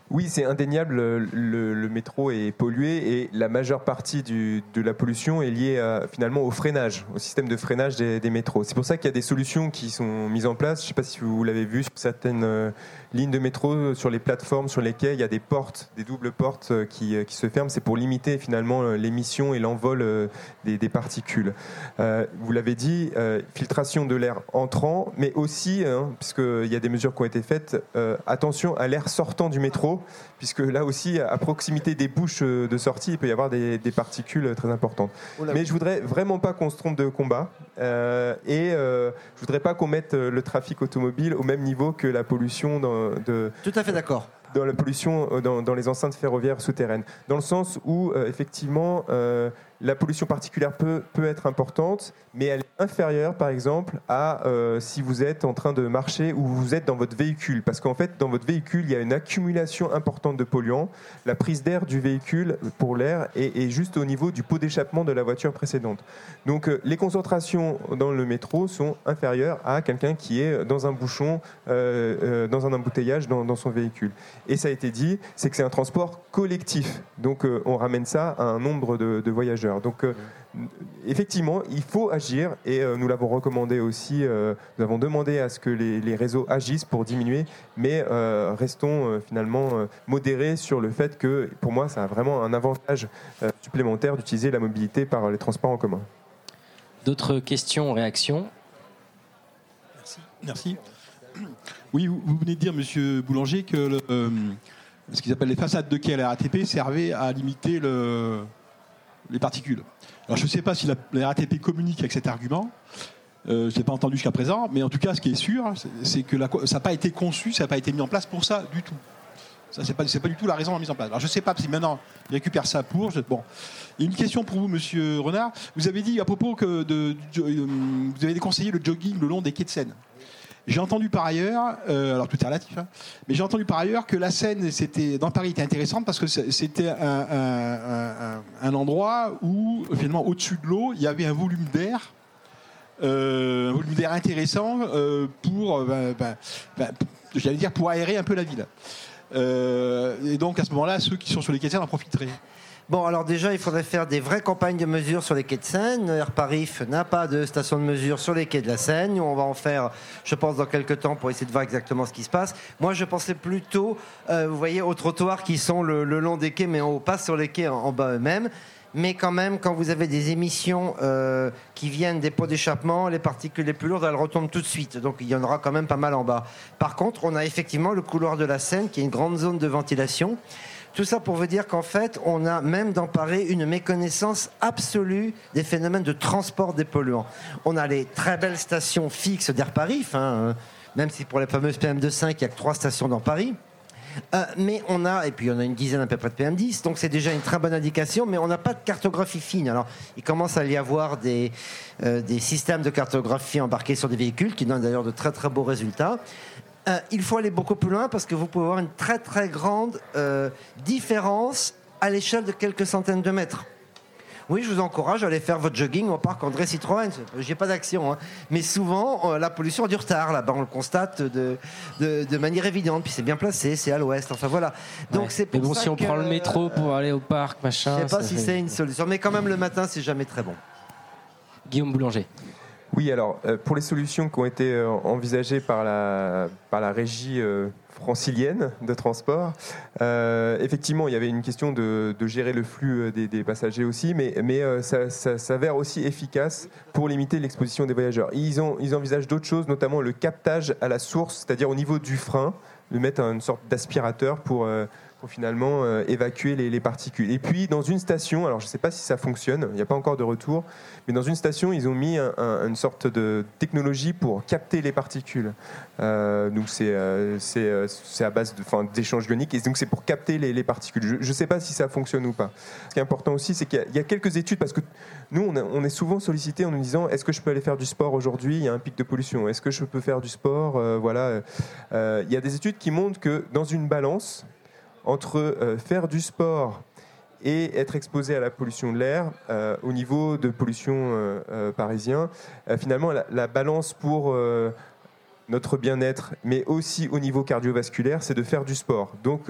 Speaker 2: Oui, c'est indéniable, le, le métro est pollué et la majeure partie de la pollution est liée finalement au freinage, au système de freinage des, des métros. C'est pour ça qu'il y a des solutions qui sont mises en place. Je ne sais pas si vous l'avez vu sur certaines euh, lignes de métro, sur les plateformes, sur les quais, il y a des portes, des doubles portes euh, qui, euh, qui se ferment. C'est pour limiter finalement euh, l'émission et l'envol euh, des, des particules. Euh, vous l'avez dit, euh, filtration de l'air entrant, mais aussi, hein, puisqu'il y a des mesures qui ont été faites, euh, attention à l'air sortant du métro, puisque là aussi, à proximité des bouches euh, de sortie, il peut y avoir des, des particules très importantes. Mais je voudrais vraiment pas qu'on se trompe de combat, euh, et euh, je voudrais pas qu'on mette euh, le trafic automobile au même niveau que la pollution dans, de,
Speaker 3: Tout à fait d'accord.
Speaker 2: dans la pollution euh, dans, dans les enceintes ferroviaires souterraines. Dans le sens où, euh, effectivement, euh, la pollution particulière peut, peut être importante, mais elle est inférieure, par exemple, à euh, si vous êtes en train de marcher ou vous êtes dans votre véhicule. Parce qu'en fait, dans votre véhicule, il y a une accumulation importante de polluants. La prise d'air du véhicule pour l'air est, juste au niveau du pot d'échappement de la voiture précédente. Donc, euh, les concentrations dans le métro sont inférieures à quelqu'un qui est dans un bouchon, euh, dans un embouteillage dans, son véhicule. Et ça a été dit, c'est que c'est un transport collectif. Donc on ramène ça à un nombre de voyageurs. Donc euh, effectivement, il faut agir et euh, nous l'avons recommandé aussi. euh, nous avons demandé à ce que les, les réseaux agissent pour diminuer, mais euh, restons euh, finalement euh, modérés sur le fait que pour moi, ça a vraiment un avantage euh, supplémentaire d'utiliser la mobilité par les transports en commun.
Speaker 1: D'autres questions, réactions?
Speaker 12: Merci. Oui, vous vous venez de dire, Monsieur Boulanger, que le, euh, ce qu'ils appellent les façades de quai à la RATP servaient à limiter le- les particules. Alors je ne sais pas si la, RATP communique avec cet argument. Euh, je ne l'ai pas entendu jusqu'à présent, mais en tout cas, ce qui est sûr, c'est- que ça n'a pas été conçu, ça n'a pas été mis en place pour ça du tout. Ça, c'est pas, du tout la raison de la mise en place. Alors, je ne sais pas si maintenant il récupère ça pour. je- bon, Et une question pour vous, Monsieur Renard. Vous avez dit à propos que de, euh, vous avez déconseillé le jogging le long des quais de Seine. J'ai entendu par ailleurs, euh, alors tout est relatif, hein, mais j'ai entendu par ailleurs que la Seine, c'était dans Paris, était intéressante parce que c'était un, endroit où finalement au-dessus de l'eau, il y avait un volume d'air, euh, un volume d'air intéressant euh, pour, ben, ben, ben, j'allais dire pour aérer un peu la ville. Et donc à ce moment-là, ceux qui sont sur les quais en profiteraient.
Speaker 3: Bon, alors déjà, il faudrait faire des vraies campagnes de mesure sur les quais de Seine. Air Paris n'a pas de station de mesure sur les quais de la Seine. On va en faire, je pense, dans quelques temps pour essayer de voir exactement ce qui se passe. Moi, je pensais plutôt, euh, vous voyez, aux trottoirs qui sont le, le long des quais, mais en haut, pas sur les quais en, en bas eux-mêmes. Mais quand même, quand vous avez des émissions euh, qui viennent des pots d'échappement, les particules les plus lourdes, elles retombent tout de suite. Donc il y en aura quand même pas mal en bas. Par contre, on a effectivement le couloir de la Seine, qui est une grande zone de ventilation. Tout ça pour vous dire qu'en fait, on a même dans Paris une méconnaissance absolue des phénomènes de transport des polluants. On a les très belles stations fixes d'Air Paris, enfin, euh, même si pour les fameuses PM2.5, il n'y a que trois stations dans Paris. Euh, mais on a, et puis on a une dizaine à peu près de PM10, donc c'est déjà une très bonne indication, mais on n'a pas de cartographie fine. Alors, il commence à y avoir des, euh, des systèmes de cartographie embarqués sur des véhicules qui donnent d'ailleurs de très très beaux résultats. Euh, il faut aller beaucoup plus loin parce que vous pouvez avoir une très très grande euh, différence à l'échelle de quelques centaines de mètres. Oui, je vous encourage à aller faire votre jogging au parc André Citroën. J'ai pas d'action, hein. mais souvent euh, la pollution a du retard. Là-bas, on le constate de, de, de manière évidente. Puis c'est bien placé, c'est à l'ouest. Enfin voilà. Donc
Speaker 1: Ouais.
Speaker 3: c'est pour
Speaker 1: Mais bon,
Speaker 3: ça
Speaker 1: si on
Speaker 3: que,
Speaker 1: prend le métro pour aller au parc, machin.
Speaker 3: Je sais pas si
Speaker 1: fait-
Speaker 3: c'est une solution, mais quand même le matin, c'est jamais très bon.
Speaker 1: Guillaume Boulanger.
Speaker 2: Oui, alors euh, pour les solutions qui ont été euh, envisagées par la, par la régie euh, francilienne de transport, effectivement, il y avait une question de, de gérer le flux des, des passagers aussi, mais, mais ça, s'avère aussi efficace pour limiter l'exposition des voyageurs. Ils, ont, ils envisagent d'autres choses, notamment le captage à la source, c'est-à-dire au niveau du frein, de mettre une sorte d'aspirateur pour, pour finalement euh, évacuer les, les particules. Et puis dans une station, alors je ne sais pas si ça fonctionne, il n'y a pas encore de retour, mais dans une station, ils ont mis un- un- une sorte de technologie pour capter les particules. Euh, donc c'est euh, c'est, à base d'échanges ioniques, et donc c'est pour capter les, les particules. Je ne sais pas si ça fonctionne ou pas. Ce qui est important aussi, c'est qu'il y a- quelques études, parce que nous, on, on est souvent sollicité en nous disant, est-ce que je peux aller faire du sport aujourd'hui? Il y a un pic de pollution. Est-ce que je peux faire du sport? Voilà. Il y a des études qui montrent que dans une balance entre euh, faire du sport et être exposé à la pollution de l'air euh, au niveau de pollution euh, euh, parisien, finalement la, la balance pour notre bien-être, mais aussi au niveau cardiovasculaire, c'est de faire du sport. Donc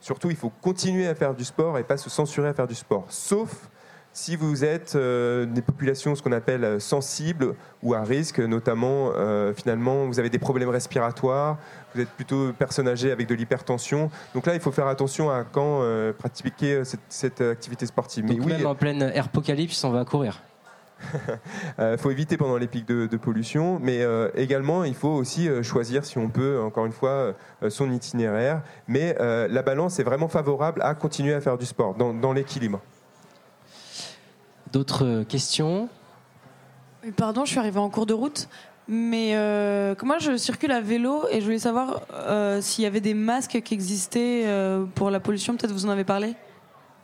Speaker 2: surtout, il faut continuer à faire du sport et pas se censurer à faire du sport. Sauf si vous êtes euh, des populations, ce qu'on appelle euh, sensibles ou à risque, notamment euh, finalement vous avez des problèmes respiratoires, vous êtes plutôt personne âgée avec de l'hypertension. Donc là, il faut faire attention à quand euh, pratiquer cette, cette activité sportive.
Speaker 1: Donc
Speaker 2: Mais oui,
Speaker 1: même en pleine apocalypse, on va courir.
Speaker 2: il faut éviter pendant les pics de, de pollution, mais euh, également il faut aussi choisir, si on peut, encore une fois, son itinéraire. Mais euh, la balance est vraiment favorable à continuer à faire du sport dans, dans l'équilibre.
Speaker 1: D'autres questions
Speaker 13: Pardon, je suis arrivée en cours de route. Mais euh, moi, je circule à vélo et je voulais savoir euh, s'il y avait des masques qui existaient euh, pour la pollution. Peut-être vous en avez parlé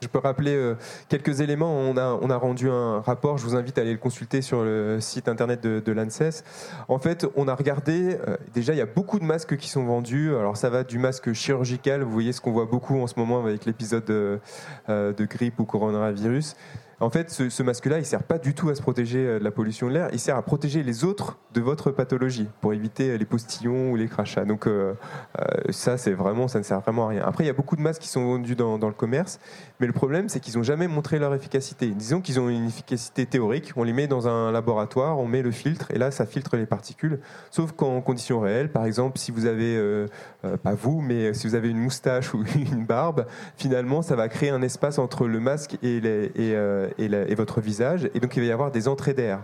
Speaker 2: Je peux rappeler quelques éléments. On a, on a rendu un rapport, je vous invite à aller le consulter sur le site internet de, de l'ANSES. En fait, on a regardé, déjà il y a beaucoup de masques qui sont vendus. Alors ça va du masque chirurgical, vous voyez ce qu'on voit beaucoup en ce moment avec l'épisode de, de grippe ou coronavirus. En fait, ce, masque-là, il sert pas du tout à se protéger euh, de la pollution de l'air, il sert à protéger les autres de votre pathologie, pour éviter euh, les postillons ou les crachats. Donc euh, ça, c'est vraiment, ça ne sert vraiment à rien. Après, il y a beaucoup de masques qui sont vendus dans, le commerce, mais le problème, c'est qu'ils n'ont jamais montré leur efficacité. Disons qu'ils ont une efficacité théorique, on les met dans un laboratoire, on met le filtre, et là, ça filtre les particules. Sauf qu'en conditions réelles, par exemple, si vous avez, pas vous, mais si vous avez une moustache ou une barbe, finalement, ça va créer un espace entre le masque et, les- et votre visage, et donc il va y avoir des entrées d'air.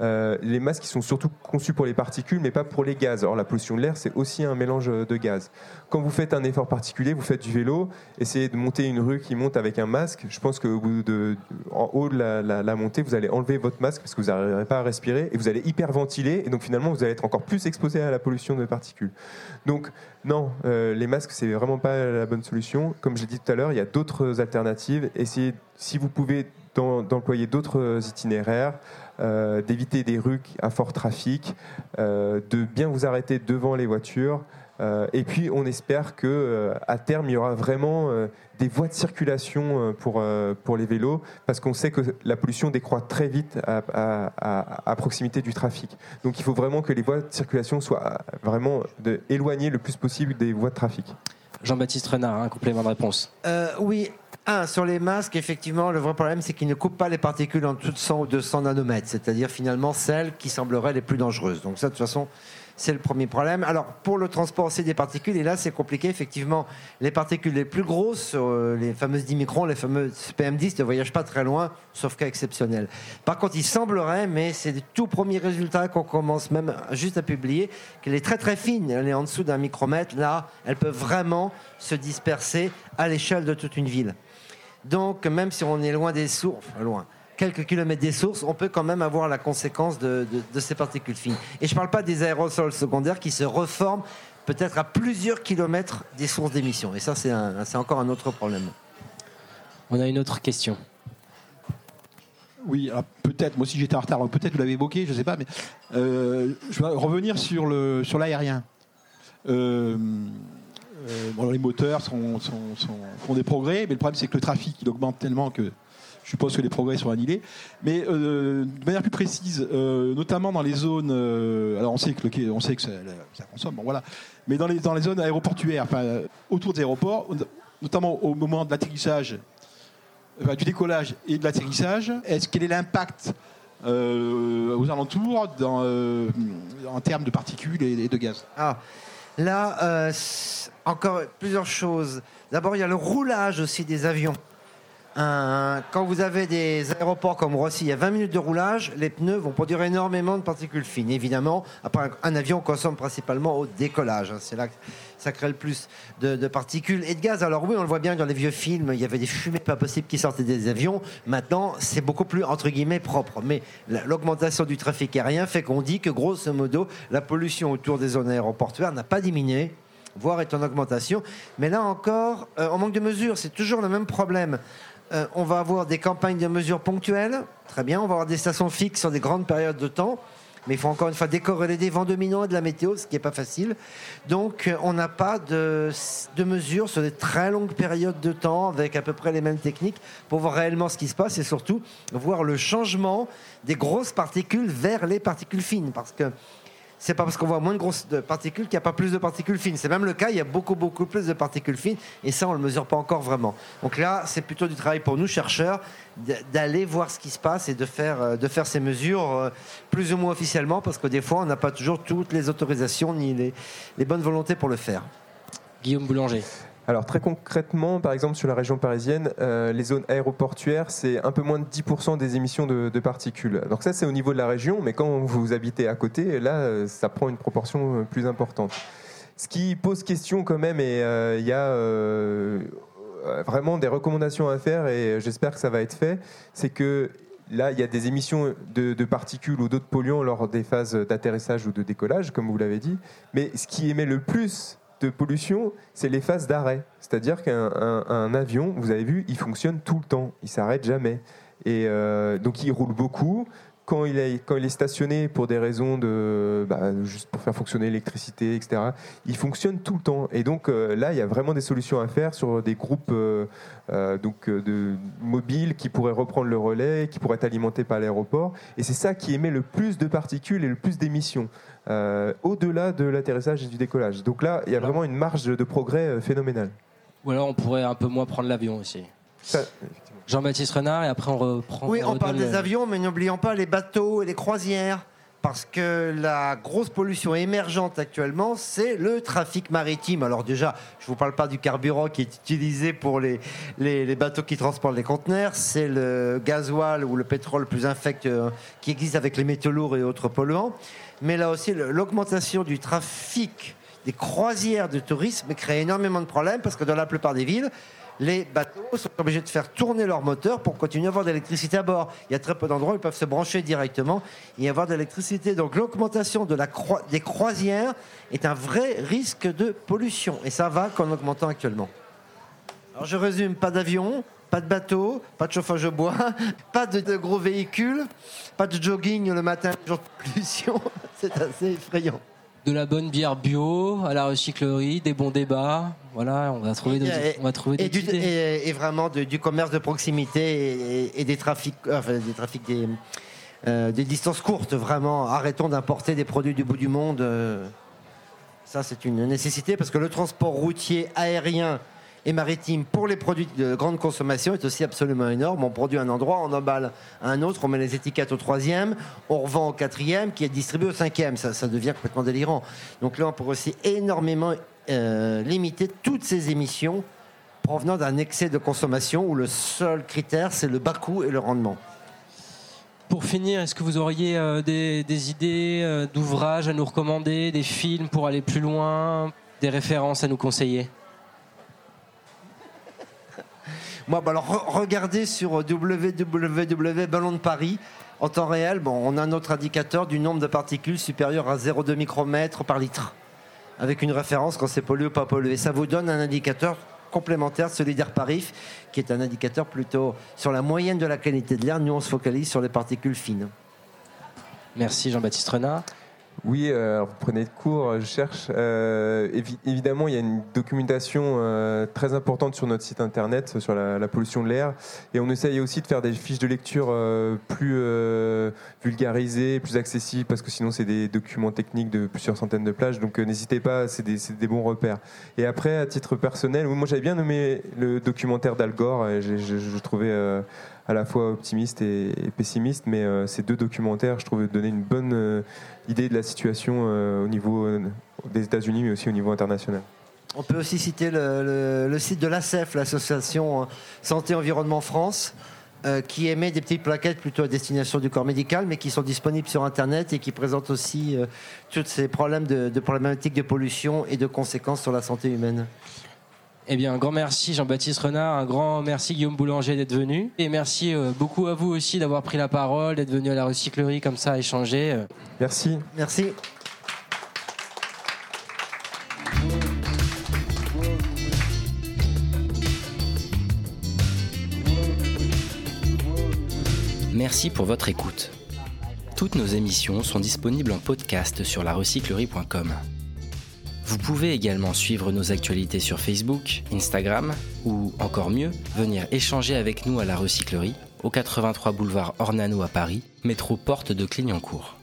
Speaker 2: Euh, les masques sont surtout conçus pour les particules, mais pas pour les gaz. Or, la pollution de l'air, c'est aussi un mélange de gaz. Quand vous faites un effort particulier, vous faites du vélo, essayez de monter une rue qui monte avec un masque. Je pense qu'au bout de, en haut de la, montée, vous allez enlever votre masque parce que vous n'arriverez pas à respirer et vous allez hyperventiler et donc finalement vous allez être encore plus exposé à la pollution de particules. Donc non, euh, les masques c'est vraiment pas la bonne solution. Comme j'ai dit tout à l'heure, il y a d'autres alternatives. Essayez, si vous pouvez, d'employer d'autres itinéraires, euh, d'éviter des rues à fort trafic, euh, de bien vous arrêter devant les voitures. Euh, et puis, on espère que euh, à terme, il y aura vraiment euh, des voies de circulation euh, pour, euh, pour les vélos, parce qu'on sait que la pollution décroît très vite à, à- à- à proximité du trafic. Donc, il faut vraiment que les voies de circulation soient vraiment de, éloignées le plus possible des voies de trafic.
Speaker 1: Jean-Baptiste Renard, un complément de réponse.
Speaker 3: Euh, oui, un, sur les masques, effectivement, le vrai problème, c'est qu'ils ne coupent pas les particules en dessous de 100 ou 200 nanomètres, c'est-à-dire finalement celles qui sembleraient les plus dangereuses. Donc ça, de toute façon, c'est le premier problème. Alors, pour le transport aussi des particules, et là, c'est compliqué, effectivement, les particules les plus grosses, euh, les fameuses 10 microns, les fameuses PM10, ne voyagent pas très loin, sauf cas exceptionnel. Par contre, il semblerait, mais c'est les tout premiers résultats qu'on commence même juste à publier, qu'elle est très très fine, elle est en dessous d'un micromètre, là, elle peut vraiment se disperser à l'échelle de toute une ville. Donc, même si on est loin des sources, enfin, loin, quelques kilomètres des sources, on peut quand même avoir la conséquence de, de- de ces particules fines. Et je ne parle pas des aérosols secondaires qui se reforment peut-être à plusieurs kilomètres des sources d'émission. Et ça, c'est encore un autre problème.
Speaker 1: On a une autre question.
Speaker 12: Oui, alors peut-être, moi aussi j'étais en retard, peut-être vous l'avez évoqué, je ne sais pas, mais euh, je vais revenir sur l'aérien. Euh, euh, les moteurs sont, font des progrès, mais le problème c'est que le trafic augmente tellement que je suppose que les progrès sont annihilés. Mais euh, de manière plus précise, euh, notamment dans les zones, alors on sait que, on sait que ça, consomme, bon, voilà, mais dans les, dans les zones aéroportuaires, enfin, autour des aéroports, notamment au moment de l'atterrissage du décollage et de l'atterrissage, est-ce quel est l'impact aux alentours en termes de particules et, et de gaz?
Speaker 3: Ah, là, euh, encore plusieurs choses. D'abord, il y a le roulage aussi des avions. Un- quand vous avez des aéroports comme Roissy, il y a 20 minutes de roulage, les pneus vont produire énormément de particules fines. Évidemment, après, un, avion consomme principalement au décollage. hein. C'est là que ça crée le plus de, particules et de gaz. Alors oui, on le voit bien dans les vieux films, il y avait des fumées pas possibles qui sortaient des avions. Maintenant, c'est beaucoup plus, entre guillemets, propre. Mais la- l'augmentation du trafic aérien fait qu'on dit que, grosso modo, la pollution autour des zones aéroportuaires n'a pas diminué voire est en augmentation. Mais là encore, euh, on manque de mesures. C'est toujours le même problème. Euh, on va avoir des campagnes de mesures ponctuelles. Très bien. On va avoir des stations fixes sur des grandes périodes de temps. Mais il faut encore une fois décorréler des vents dominants et de la météo, ce qui n'est pas facile. Donc, euh, on n'a pas de, de mesures sur des très longues périodes de temps avec à peu près les mêmes techniques pour voir réellement ce qui se passe et surtout voir le changement des grosses particules vers les particules fines. Parce que c'est pas parce qu'on voit moins de grosses particules qu'il n'y a pas plus de particules fines. C'est même le cas, il y a beaucoup, beaucoup plus de particules fines, et ça, on ne le mesure pas encore vraiment. Donc là, c'est plutôt du travail pour nous, chercheurs, d'aller voir ce qui se passe et de faire, euh, de faire ces mesures euh, plus ou moins officiellement, parce que des fois, on n'a pas toujours toutes les autorisations ni les bonnes volontés pour le faire.
Speaker 1: Guillaume Boulanger.
Speaker 2: Alors très concrètement, par exemple sur la région parisienne, euh, les zones aéroportuaires, c'est un peu moins de 10% des émissions de, particules. Donc ça c'est au niveau de la région, mais quand vous habitez à côté, là euh, ça prend une proportion euh, plus importante. Ce qui pose question quand même, et il y a vraiment des recommandations à faire, et j'espère que ça va être fait, c'est que Là, il y a des émissions de, de particules ou d'autres polluants lors des phases d'atterrissage ou de décollage, comme vous l'avez dit. Mais ce qui émet le plus pollution, c'est les phases d'arrêt. C'est-à-dire qu'un un- un avion, vous avez vu, il fonctionne tout le temps, il s'arrête jamais. Et euh, donc il roule beaucoup. Quand il, est, quand il est stationné pour des raisons de bah, juste pour faire fonctionner l'électricité, etc., il fonctionne tout le temps. Et donc euh, là, il y a vraiment des solutions à faire sur des groupes euh, euh, donc de mobiles qui pourraient reprendre le relais, qui pourraient être alimentés par l'aéroport. Et c'est ça qui émet le plus de particules et le plus d'émissions, au-delà de l'atterrissage et du décollage. Donc là, il y a vraiment une marge de, progrès phénoménale.
Speaker 1: Ou alors on pourrait un peu moins prendre l'avion aussi. Jean-Baptiste Renard et après on reprend.
Speaker 3: Oui, on parle des
Speaker 1: le-
Speaker 3: avions, mais n'oublions pas les bateaux et les croisières. Parce que la grosse pollution émergente actuellement, c'est le trafic maritime. Alors déjà, je ne vous parle pas du carburant qui est utilisé pour les, les, les bateaux qui transportent les conteneurs. C'est le gasoil ou le pétrole plus infect euh, qui existe avec les métaux lourds et autres polluants. Mais là aussi, l'augmentation du trafic des croisières de tourisme crée énormément de problèmes parce que dans la plupart des villes, les bateaux sont obligés de faire tourner leur moteur pour continuer à avoir de l'électricité à bord. Il y a très peu d'endroits où ils peuvent se brancher directement et avoir de l'électricité. Donc l'augmentation de la des croisières est un vrai risque de pollution. Et ça va qu'en augmentant actuellement. Alors je résume, pas d'avion, pas de bateau, pas de chauffage au bois, pas de, de gros véhicules, pas de jogging le matin, jour de pollution. C'est assez effrayant.
Speaker 1: De la bonne bière bio à la recyclerie, des bons débats. Voilà, on va trouver, des,
Speaker 3: Et-
Speaker 1: on va trouver des
Speaker 3: et, du-
Speaker 1: idées.
Speaker 3: et- et vraiment de- du commerce de proximité et, des trafics, euh, enfin, des trafics des, euh, des distances courtes. Vraiment, arrêtons d'importer des produits du bout du monde. euh. ça, c'est une nécessité parce que le transport routier, aérien et maritime pour les produits de grande consommation est aussi absolument énorme. On produit un endroit, on emballe un autre, on met les étiquettes au troisième, on revend au quatrième, qui est distribué au cinquième. Ça, ça devient complètement délirant. Donc là, on pourrait aussi énormément euh, limiter toutes ces émissions provenant d'un excès de consommation où le seul critère, c'est le bas coût et le rendement.
Speaker 1: Pour finir, est-ce que vous auriez euh, des, des idées euh, d'ouvrages à nous recommander, des films pour aller plus loin, des références à nous conseiller?
Speaker 3: Bah, regardez sur www Ballon de Paris. En temps réel, on a un autre indicateur du nombre de particules supérieur à 0,2 micromètres par litre, avec une référence quand c'est pollué ou pas pollué. Ça vous donne un indicateur complémentaire solidaire Parif, qui est un indicateur plutôt sur la moyenne de la qualité de l'air. Nous, on se focalise sur les particules fines.
Speaker 1: Merci Jean-Baptiste Renard.
Speaker 2: Oui, euh, vous prenez de cours, je cherche. Euh, évidemment, il y a une documentation euh, très importante sur notre site internet sur la, pollution de l'air. Et on essaye aussi de faire des fiches de lecture plus vulgarisées, plus accessibles, parce que sinon, c'est des documents techniques de plusieurs centaines de plages. Donc, n'hésitez pas, c'est des, des, bons repères. Et après, à titre personnel, moi, j'avais bien nommé le documentaire d'Al Gore. Je, je, je trouvais à la fois optimiste et, pessimiste, mais euh, ces deux documentaires, je trouve, donnaient une bonne euh, idée de la situation euh, au niveau des États-Unis, mais aussi au niveau international.
Speaker 3: On peut aussi citer le, site de l'ACEF, l'association Santé Environnement France, qui émet des petites plaquettes plutôt à destination du corps médical, mais qui sont disponibles sur Internet et qui présentent aussi tous ces problèmes de, de problématiques de pollution et de conséquences sur la santé humaine.
Speaker 1: Eh bien, un grand merci Jean-Baptiste Renard, un grand merci Guillaume Boulanger d'être venu. Et merci euh, beaucoup à vous aussi d'avoir pris la parole, d'être venu à la recyclerie comme ça, échanger.
Speaker 2: Merci.
Speaker 3: Merci.
Speaker 4: Merci pour votre écoute. Toutes nos émissions sont disponibles en podcast sur larecyclerie.com. Vous pouvez également suivre nos actualités sur Facebook, Instagram ou encore mieux, venir échanger avec nous à la recyclerie au 83 boulevard Ornano à Paris, métro porte de Clignancourt.